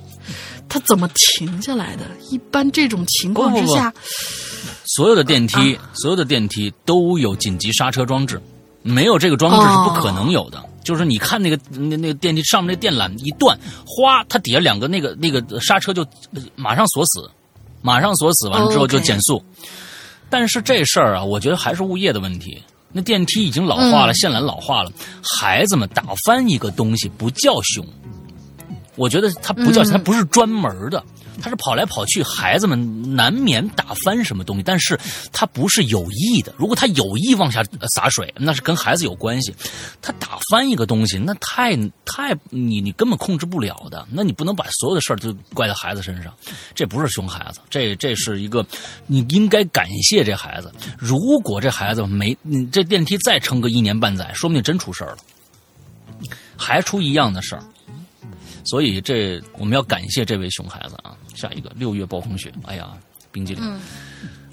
它怎么停下来的？一般这种情况之下，所有的电梯，所有的电梯都有紧急刹车装置，没有这个装置是不可能有的。就是你看那个那那个电梯上面那电缆一断，哗，它底下两个那个那个刹车就马上锁死，马上锁死，完了之后就减速。但是这事儿啊，我觉得还是物业的问题。那电梯已经老化了，线缆老化了，孩子们打翻一个东西不叫凶。我觉得他不叫，他不是专门的，他是跑来跑去，孩子们难免打翻什么东西，但是他不是有意的。如果他有意往下洒水，那是跟孩子有关系。他打翻一个东西，那太太你你根本控制不了的。那你不能把所有的事儿都怪在孩子身上，这不是熊孩子，这这是一个你应该感谢这孩子。如果这孩子没，这电梯再撑个一年半载，说不定真出事儿了，还出一样的事儿。所以这我们要感谢这位熊孩子啊！下一个六月暴风雪，哎呀，冰激凌。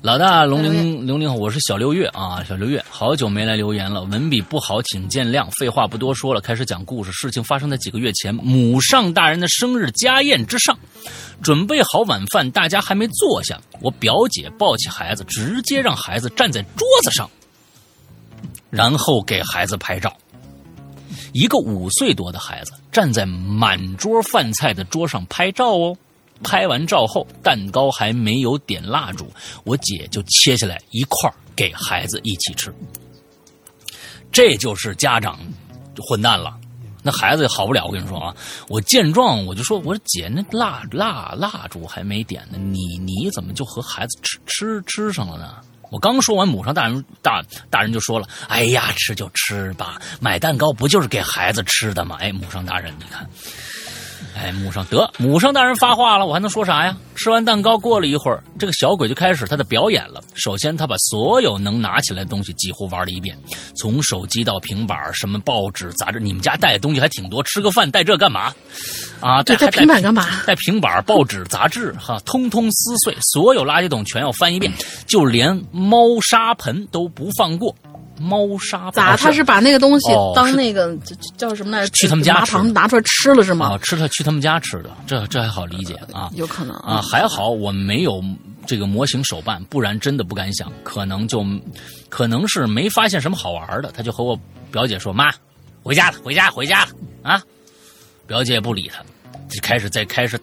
老大龙陵龙陵，我是小六月啊，小六月，好久没来留言了，文笔不好，请见谅。废话不多说了，开始讲故事。事情发生在几个月前，母上大人的生日家宴之上，准备好晚饭，大家还没坐下，我表姐抱起孩子，直接让孩子站在桌子上，然后给孩子拍照。一个五岁多的孩子站在满桌饭菜的桌上拍照哦，拍完照后，蛋糕还没有点蜡烛，我姐就切下来一块给孩子一起吃。这就是家长混蛋了。那孩子也好不了，我跟你说啊，我见状我就说，我说姐，那蜡蜡蜡烛还没点呢，你你怎么就和孩子吃吃吃上了呢？我刚说完，母上大人大大人就说了：“哎呀，吃就吃吧，买蛋糕不就是给孩子吃的吗？”哎，母上大人，你看，哎，母上得母上大人发话了，我还能说啥呀？吃完蛋糕，过了一会儿，这个小鬼就开始他的表演了。首先，他把所有能拿起来的东西几乎玩了一遍，从手机到平板，什么报纸、杂志，你们家带的东西还挺多，吃个饭带这干嘛？啊，带带平板干嘛？带平板、报纸、杂志，哈，通通撕碎，所有垃圾桶全要翻一遍，就连猫砂盆都不放过。猫砂咋？他是把那个东西当那个叫什么来着？去他们家麻糖拿出来吃了是吗？啊，吃他去他们家吃的，这这还好理解啊。有可能啊，还好我没有这个模型手办，不然真的不敢想，可能就可能是没发现什么好玩的，他就和我表姐说：“妈，回家了，回家，回家了啊！”表姐也不理他。就开始在开始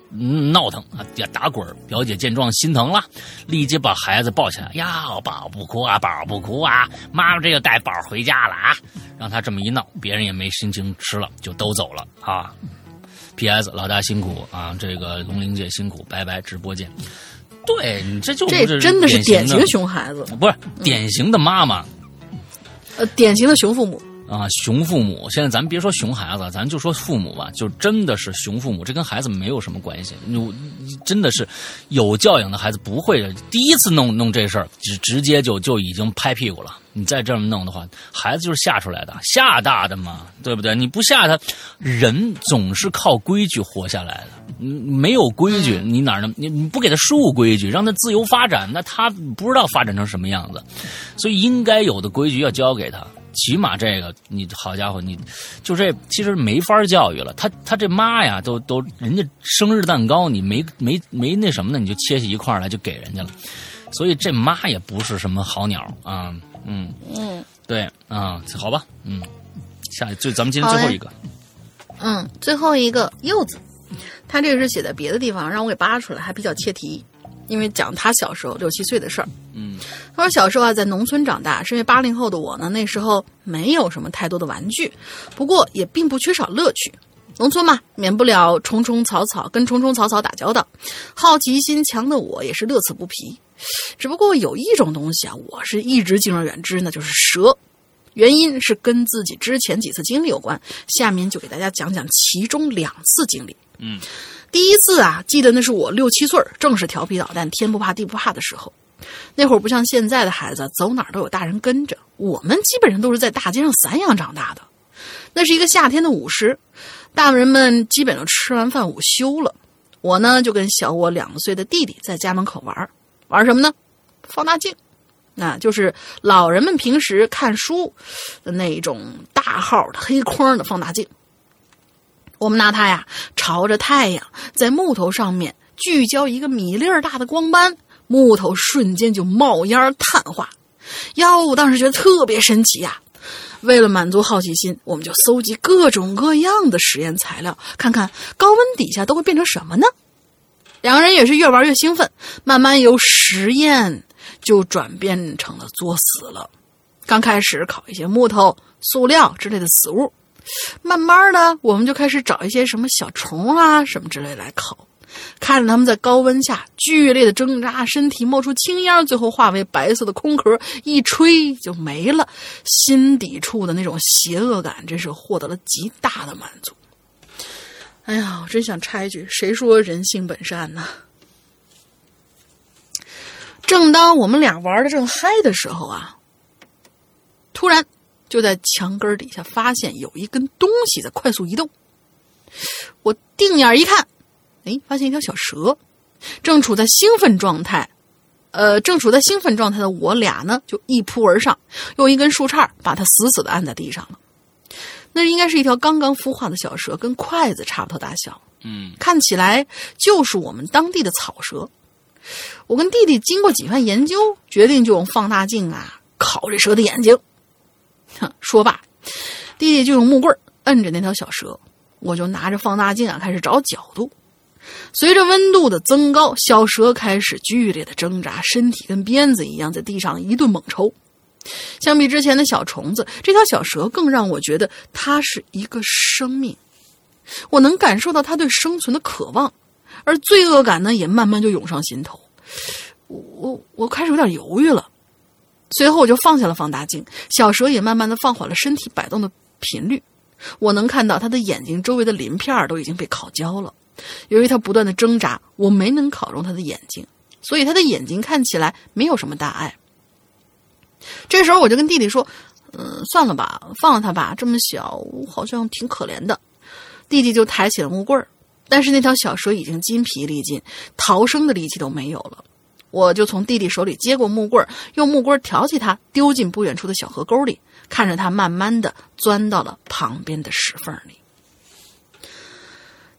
闹腾啊，打滚表姐见状心疼了，立即把孩子抱起来。呀，宝不哭啊，宝不哭啊，妈妈这就带宝回家了啊。让他这么一闹，别人也没心情吃了，就都走了啊。P.S. 老大辛苦啊，这个龙玲姐辛苦，拜拜，直播见。对你这就这真的是典型熊孩子，不是典型的妈妈，呃，典型的熊父母。啊，熊父母！现在咱别说熊孩子，咱就说父母吧，就真的是熊父母，这跟孩子没有什么关系。你真的是有教养的孩子不会第一次弄弄这事儿，直直接就就已经拍屁股了。你再这么弄的话，孩子就是吓出来的，吓大的嘛，对不对？你不吓他，人总是靠规矩活下来的。没有规矩，你哪能？你你不给他输入规矩，让他自由发展，那他不知道发展成什么样子。所以应该有的规矩要教给他。起码这个，你好家伙，你就这其实没法教育了。他他这妈呀，都都人家生日蛋糕，你没没没那什么呢，你就切下一块来就给人家了。所以这妈也不是什么好鸟啊，嗯嗯，对啊，好吧，嗯，下就咱们今天最后一个，嗯，最后一个柚子，他这个是写在别的地方，让我给扒出来，还比较切题。因为讲他小时候六七岁的事儿，嗯，他说小时候啊在农村长大，身为八零后的我呢，那时候没有什么太多的玩具，不过也并不缺少乐趣。农村嘛，免不了虫虫草草，跟虫虫草草打交道，好奇心强的我也是乐此不疲。只不过有一种东西啊，我是一直敬而远之，那就是蛇。原因是跟自己之前几次经历有关，下面就给大家讲讲其中两次经历。嗯。第一次啊，记得那是我六七岁正是调皮捣蛋、天不怕地不怕的时候。那会儿不像现在的孩子，走哪儿都有大人跟着。我们基本上都是在大街上散养长大的。那是一个夏天的午时，大人们基本都吃完饭午休了。我呢，就跟小我两岁的弟弟在家门口玩，玩什么呢？放大镜，那就是老人们平时看书的那种大号的黑框的放大镜。我们拿它呀，朝着太阳，在木头上面聚焦一个米粒儿大的光斑，木头瞬间就冒烟碳化。哟，我当时觉得特别神奇呀！为了满足好奇心，我们就搜集各种各样的实验材料，看看高温底下都会变成什么呢？两个人也是越玩越兴奋，慢慢由实验就转变成了作死了。刚开始烤一些木头、塑料之类的死物。慢慢的，我们就开始找一些什么小虫啊什么之类来烤，看着他们在高温下剧烈的挣扎，身体冒出青烟，最后化为白色的空壳，一吹就没了。心底处的那种邪恶感，真是获得了极大的满足。哎呀，我真想插一句：谁说人性本善呢？正当我们俩玩的正嗨的时候啊，突然。就在墙根底下发现有一根东西在快速移动，我定眼一看，哎，发现一条小蛇，正处在兴奋状态。呃，正处在兴奋状态的我俩呢，就一扑而上，用一根树杈把它死死的按在地上了。那应该是一条刚刚孵化的小蛇，跟筷子差不多大小。嗯，看起来就是我们当地的草蛇。我跟弟弟经过几番研究，决定就用放大镜啊烤这蛇的眼睛。说罢，弟弟就用木棍摁着那条小蛇，我就拿着放大镜啊开始找角度。随着温度的增高，小蛇开始剧烈的挣扎，身体跟鞭子一样在地上一顿猛抽。相比之前的小虫子，这条小蛇更让我觉得它是一个生命。我能感受到它对生存的渴望，而罪恶感呢，也慢慢就涌上心头。我我开始有点犹豫了，随后我就放下了放大镜，小蛇也慢慢的放缓了身体摆动的频率。我能看到它的眼睛周围的鳞片都已经被烤焦了。由于它不断的挣扎，我没能烤中它的眼睛，所以它的眼睛看起来没有什么大碍。这时候我就跟弟弟说：“嗯，算了吧，放了它吧，这么小，好像挺可怜的。”弟弟就抬起了木棍儿，但是那条小蛇已经筋疲力尽，逃生的力气都没有了。我就从弟弟手里接过木棍，用木棍挑起它，丢进不远处的小河沟里，看着它慢慢的钻到了旁边的石缝里。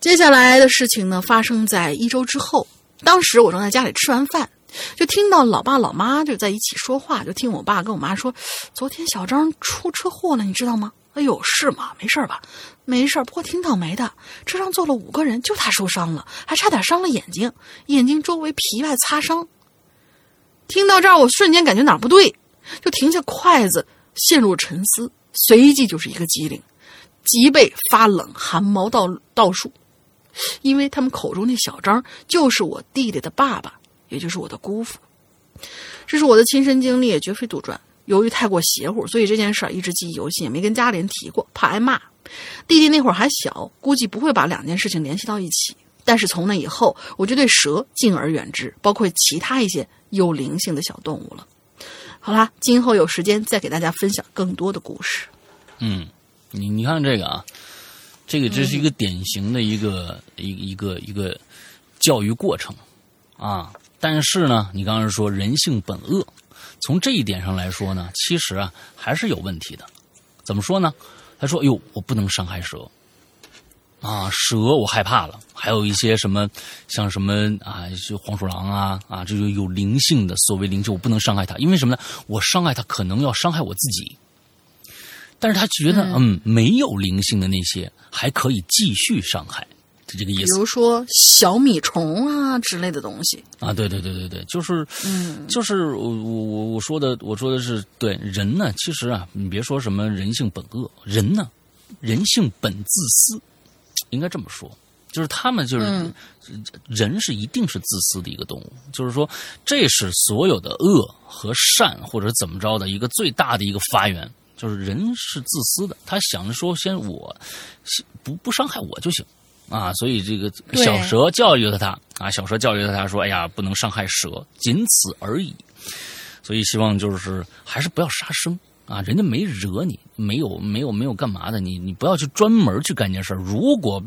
接下来的事情呢，发生在一周之后。当时我正在家里吃完饭，就听到老爸老妈就在一起说话，就听我爸跟我妈说：“昨天小张出车祸了，你知道吗？”“哎呦，是吗？没事吧？”“没事，不过挺倒霉的。车上坐了五个人，就他受伤了，还差点伤了眼睛，眼睛周围皮外擦伤。”听到这儿，我瞬间感觉哪儿不对，就停下筷子，陷入沉思，随即就是一个机灵，脊背发冷，汗毛倒倒竖。因为他们口中那小张就是我弟弟的爸爸，也就是我的姑父。这是我的亲身经历，绝非杜撰。由于太过邪乎，所以这件事儿一直记忆犹新，也没跟家里人提过，怕挨骂。弟弟那会儿还小，估计不会把两件事情联系到一起。但是从那以后，我就对蛇敬而远之，包括其他一些有灵性的小动物了。好啦，今后有时间再给大家分享更多的故事。嗯，你你看这个啊。这个这是一个典型的一个一一个一个教育过程啊，但是呢，你刚刚说人性本恶，从这一点上来说呢，其实啊还是有问题的。怎么说呢？他说：“哟，我不能伤害蛇啊，蛇我害怕了。还有一些什么像什么啊，黄鼠狼啊啊，这就有灵性的所谓灵性，我不能伤害它，因为什么呢？我伤害它可能要伤害我自己。”但是他觉得，嗯，没有灵性的那些还可以继续伤害，是这个意思。比如说小米虫啊之类的东西啊，对对对对对，就是，嗯，就是我我我我说的，我说的是对人呢，其实啊，你别说什么人性本恶，人呢，人性本自私，应该这么说，就是他们就是人是一定是自私的一个动物，就是说这是所有的恶和善或者怎么着的一个最大的一个发源。就是人是自私的，他想着说先我不不伤害我就行啊，所以这个小蛇教育了他啊，小蛇教育了他说：“哎呀，不能伤害蛇，仅此而已。”所以希望就是还是不要杀生啊，人家没惹你，没有没有没有干嘛的，你你不要去专门去干件事如果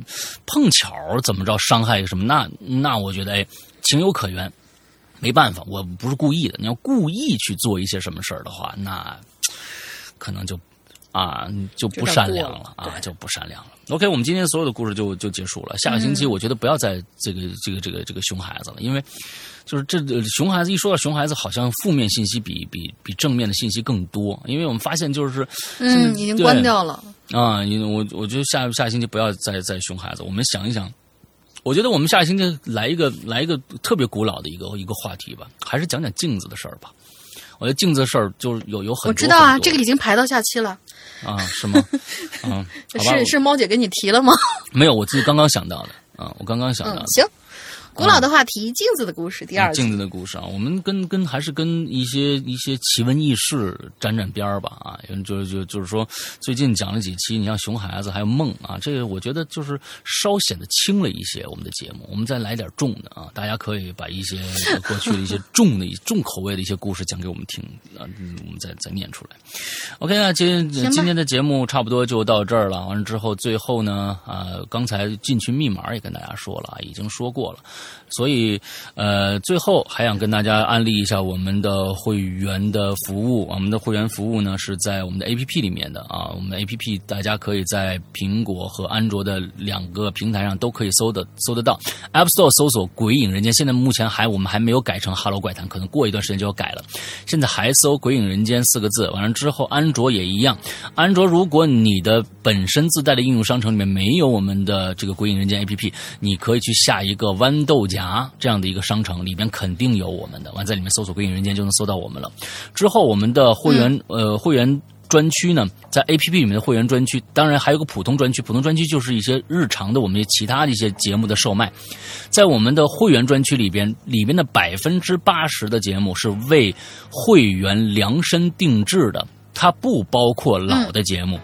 碰巧怎么着伤害什么，那那我觉得哎情有可原，没办法，我不是故意的。你要故意去做一些什么事儿的话，那。可能就，啊，就不善良了啊，就不善良了。OK，我们今天所有的故事就就结束了。下个星期我觉得不要再这个这个这个这个熊孩子了，因为就是这熊孩子一说到熊孩子，好像负面信息比比比正面的信息更多。因为我们发现就是嗯，已经关掉了啊。因为我我觉得下下星期不要再再熊孩子。我们想一想，我觉得我们下个星期来一个来一个特别古老的一个一个话题吧，还是讲讲镜子的事儿吧。我觉得镜子的事儿就是有有很多。我知道啊，这个已经排到下期了。啊，是吗？嗯，是是猫姐给你提了吗？没有，我自己刚刚想到的。啊，我刚刚想到的。行。古老的话题，镜子的故事，第二镜子的故事啊，我们跟跟还是跟一些一些奇闻异事沾沾边儿吧啊，就就就是说，最近讲了几期，你像熊孩子还有梦啊，这个我觉得就是稍显得轻了一些。我们的节目，我们再来点重的啊，大家可以把一些 过去的一些重的重口味的一些故事讲给我们听啊，我们再再念出来。OK 啊，今今天的节目差不多就到这儿了。完了之后，最后呢啊，刚才进群密码也跟大家说了啊，已经说过了。所以，呃，最后还想跟大家安利一下我们的会员的服务。我们的会员服务呢是在我们的 APP 里面的啊。我们的 APP 大家可以在苹果和安卓的两个平台上都可以搜的搜得到。App Store 搜索“鬼影人间”，现在目前还我们还没有改成 “Hello 怪谈”，可能过一段时间就要改了。现在还搜“鬼影人间”四个字。完了之后，安卓也一样。安卓如果你的本身自带的应用商城里面没有我们的这个“鬼影人间” APP，你可以去下一个豌。豆荚这样的一个商城，里边肯定有我们的。完在里面搜索“归隐人间”就能搜到我们了。之后我们的会员、呃会员。专区呢，在 A P P 里面的会员专区，当然还有个普通专区。普通专区就是一些日常的我们其他的一些节目的售卖。在我们的会员专区里边，里边的百分之八十的节目是为会员量身定制的，它不包括老的节目。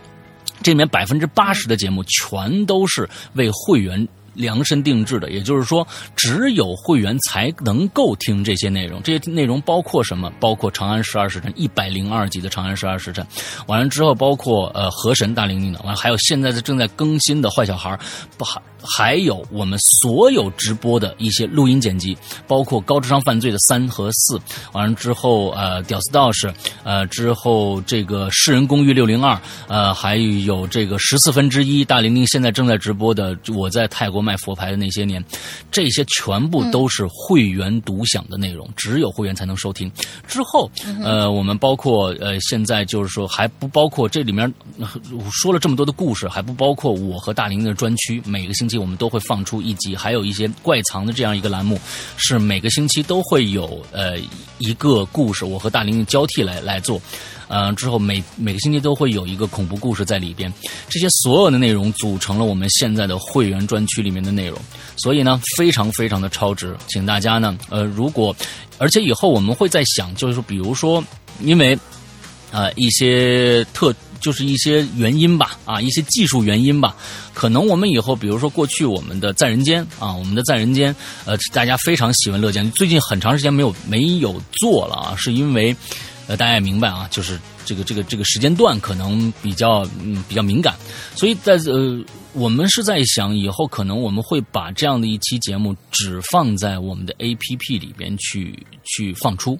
这里面百分之八十的节目全都是为会员量身定制的，也就是说，只有会员才能够听这些内容。这些内容包括什么？包括《长安十二时辰》一百零二集的《长安十二时辰》，完了之后包括呃《河神》大玲玲的，完了还有现在正在更新的《坏小孩》，不还还有我们所有直播的一些录音剪辑，包括高智商犯罪的三和四，完了之后呃屌丝道士，呃之后这个世人公寓六零二，呃还有这个十四分之一大玲玲现在正在直播的我在泰国卖佛牌的那些年，这些全部都是会员独享的内容，只有会员才能收听。之后呃我们包括呃现在就是说还不包括这里面呃说了这么多的故事，还不包括我和大玲玲的专区，每个星期我们都会放出一集，还有一些怪藏的这样一个栏目，是每个星期都会有呃一个故事，我和大玲玲交替来来做。呃，之后每每个星期都会有一个恐怖故事在里边，这些所有的内容组成了我们现在的会员专区里面的内容，所以呢，非常非常的超值，请大家呢，呃，如果而且以后我们会在想，就是说，比如说，因为呃一些特就是一些原因吧，啊，一些技术原因吧，可能我们以后，比如说过去我们的在人间啊，我们的在人间，呃，大家非常喜闻乐见，最近很长时间没有没有做了啊，是因为。呃，大家也明白啊，就是这个这个这个时间段可能比较嗯比较敏感，所以在呃我们是在想以后可能我们会把这样的一期节目只放在我们的 A P P 里边去去放出。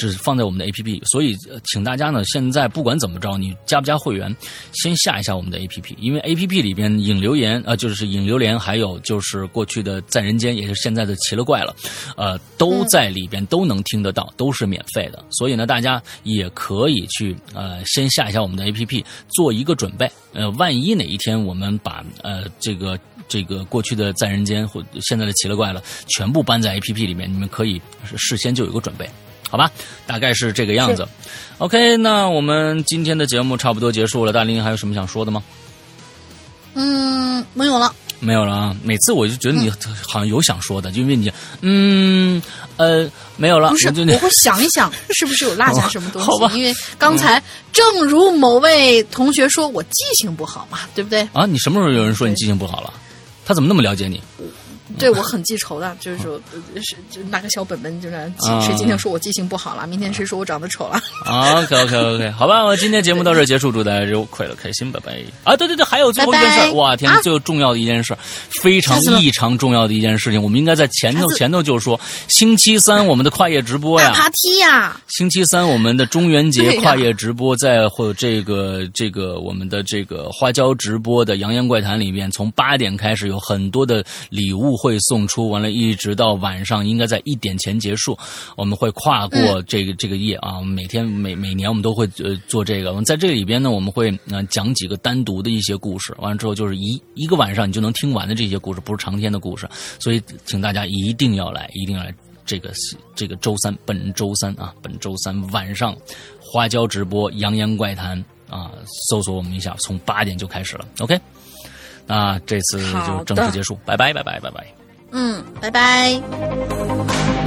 只放在我们的 A P P，所以呃请大家呢，现在不管怎么着，你加不加会员，先下一下我们的 A P P，因为 A P P 里边引留言呃，就是引留言，还有就是过去的在人间，也就是现在的奇了怪了，呃，都在里边都能听得到，都是免费的。所以呢，大家也可以去呃先下一下我们的 A P P，做一个准备。呃，万一哪一天我们把呃这个这个过去的在人间或现在的奇了怪了全部搬在 A P P 里面，你们可以事先就有个准备。好吧，大概是这个样子。OK，那我们今天的节目差不多结束了。大林还有什么想说的吗？嗯，没有了。没有了啊！每次我就觉得你好像有想说的，就因为你嗯呃没有了。不是，我就我会想一想，是不是有落下 什么东好吧西？因为刚才正如某位同学说，我记性不好嘛，对不对？啊，你什么时候有人说你记性不好了？他怎么那么了解你？对我很记仇的，就是说，呃是就拿个小本本，就那样记啊谁今天说我记性不好了，明天谁说我长得丑了。OK OK OK，好吧，我今天节目到这结束，祝大家就快乐开心，拜拜。啊，对对对，还有最后一件事哇天，啊最重要的一件事，非常异常重要的一件事情，我们应该在前头前头就说，星期三我们的跨业直播呀，爬梯呀，星期三我们的中元节跨业直播，在或这个这个我们的这个花椒直播的《扬言怪谈》里面，从八点开始有很多的礼物会送出，完了一直到晚上，应该在一点前结束。我们会跨过这个、这个夜啊，我们每天每每年我们都会呃做这个。我们在这里边呢，我们会呃讲几个单独的一些故事，完了之后就是一一个晚上你就能听完的这些故事，不是长篇的故事，所以请大家一定要来，一定要来。这个这个周三，本周三啊，本周三晚上花椒直播《扬言怪谈》啊，搜索我们一下，从八点就开始了。OK，那这次就正式结束，拜拜拜拜拜拜。嗯，拜拜。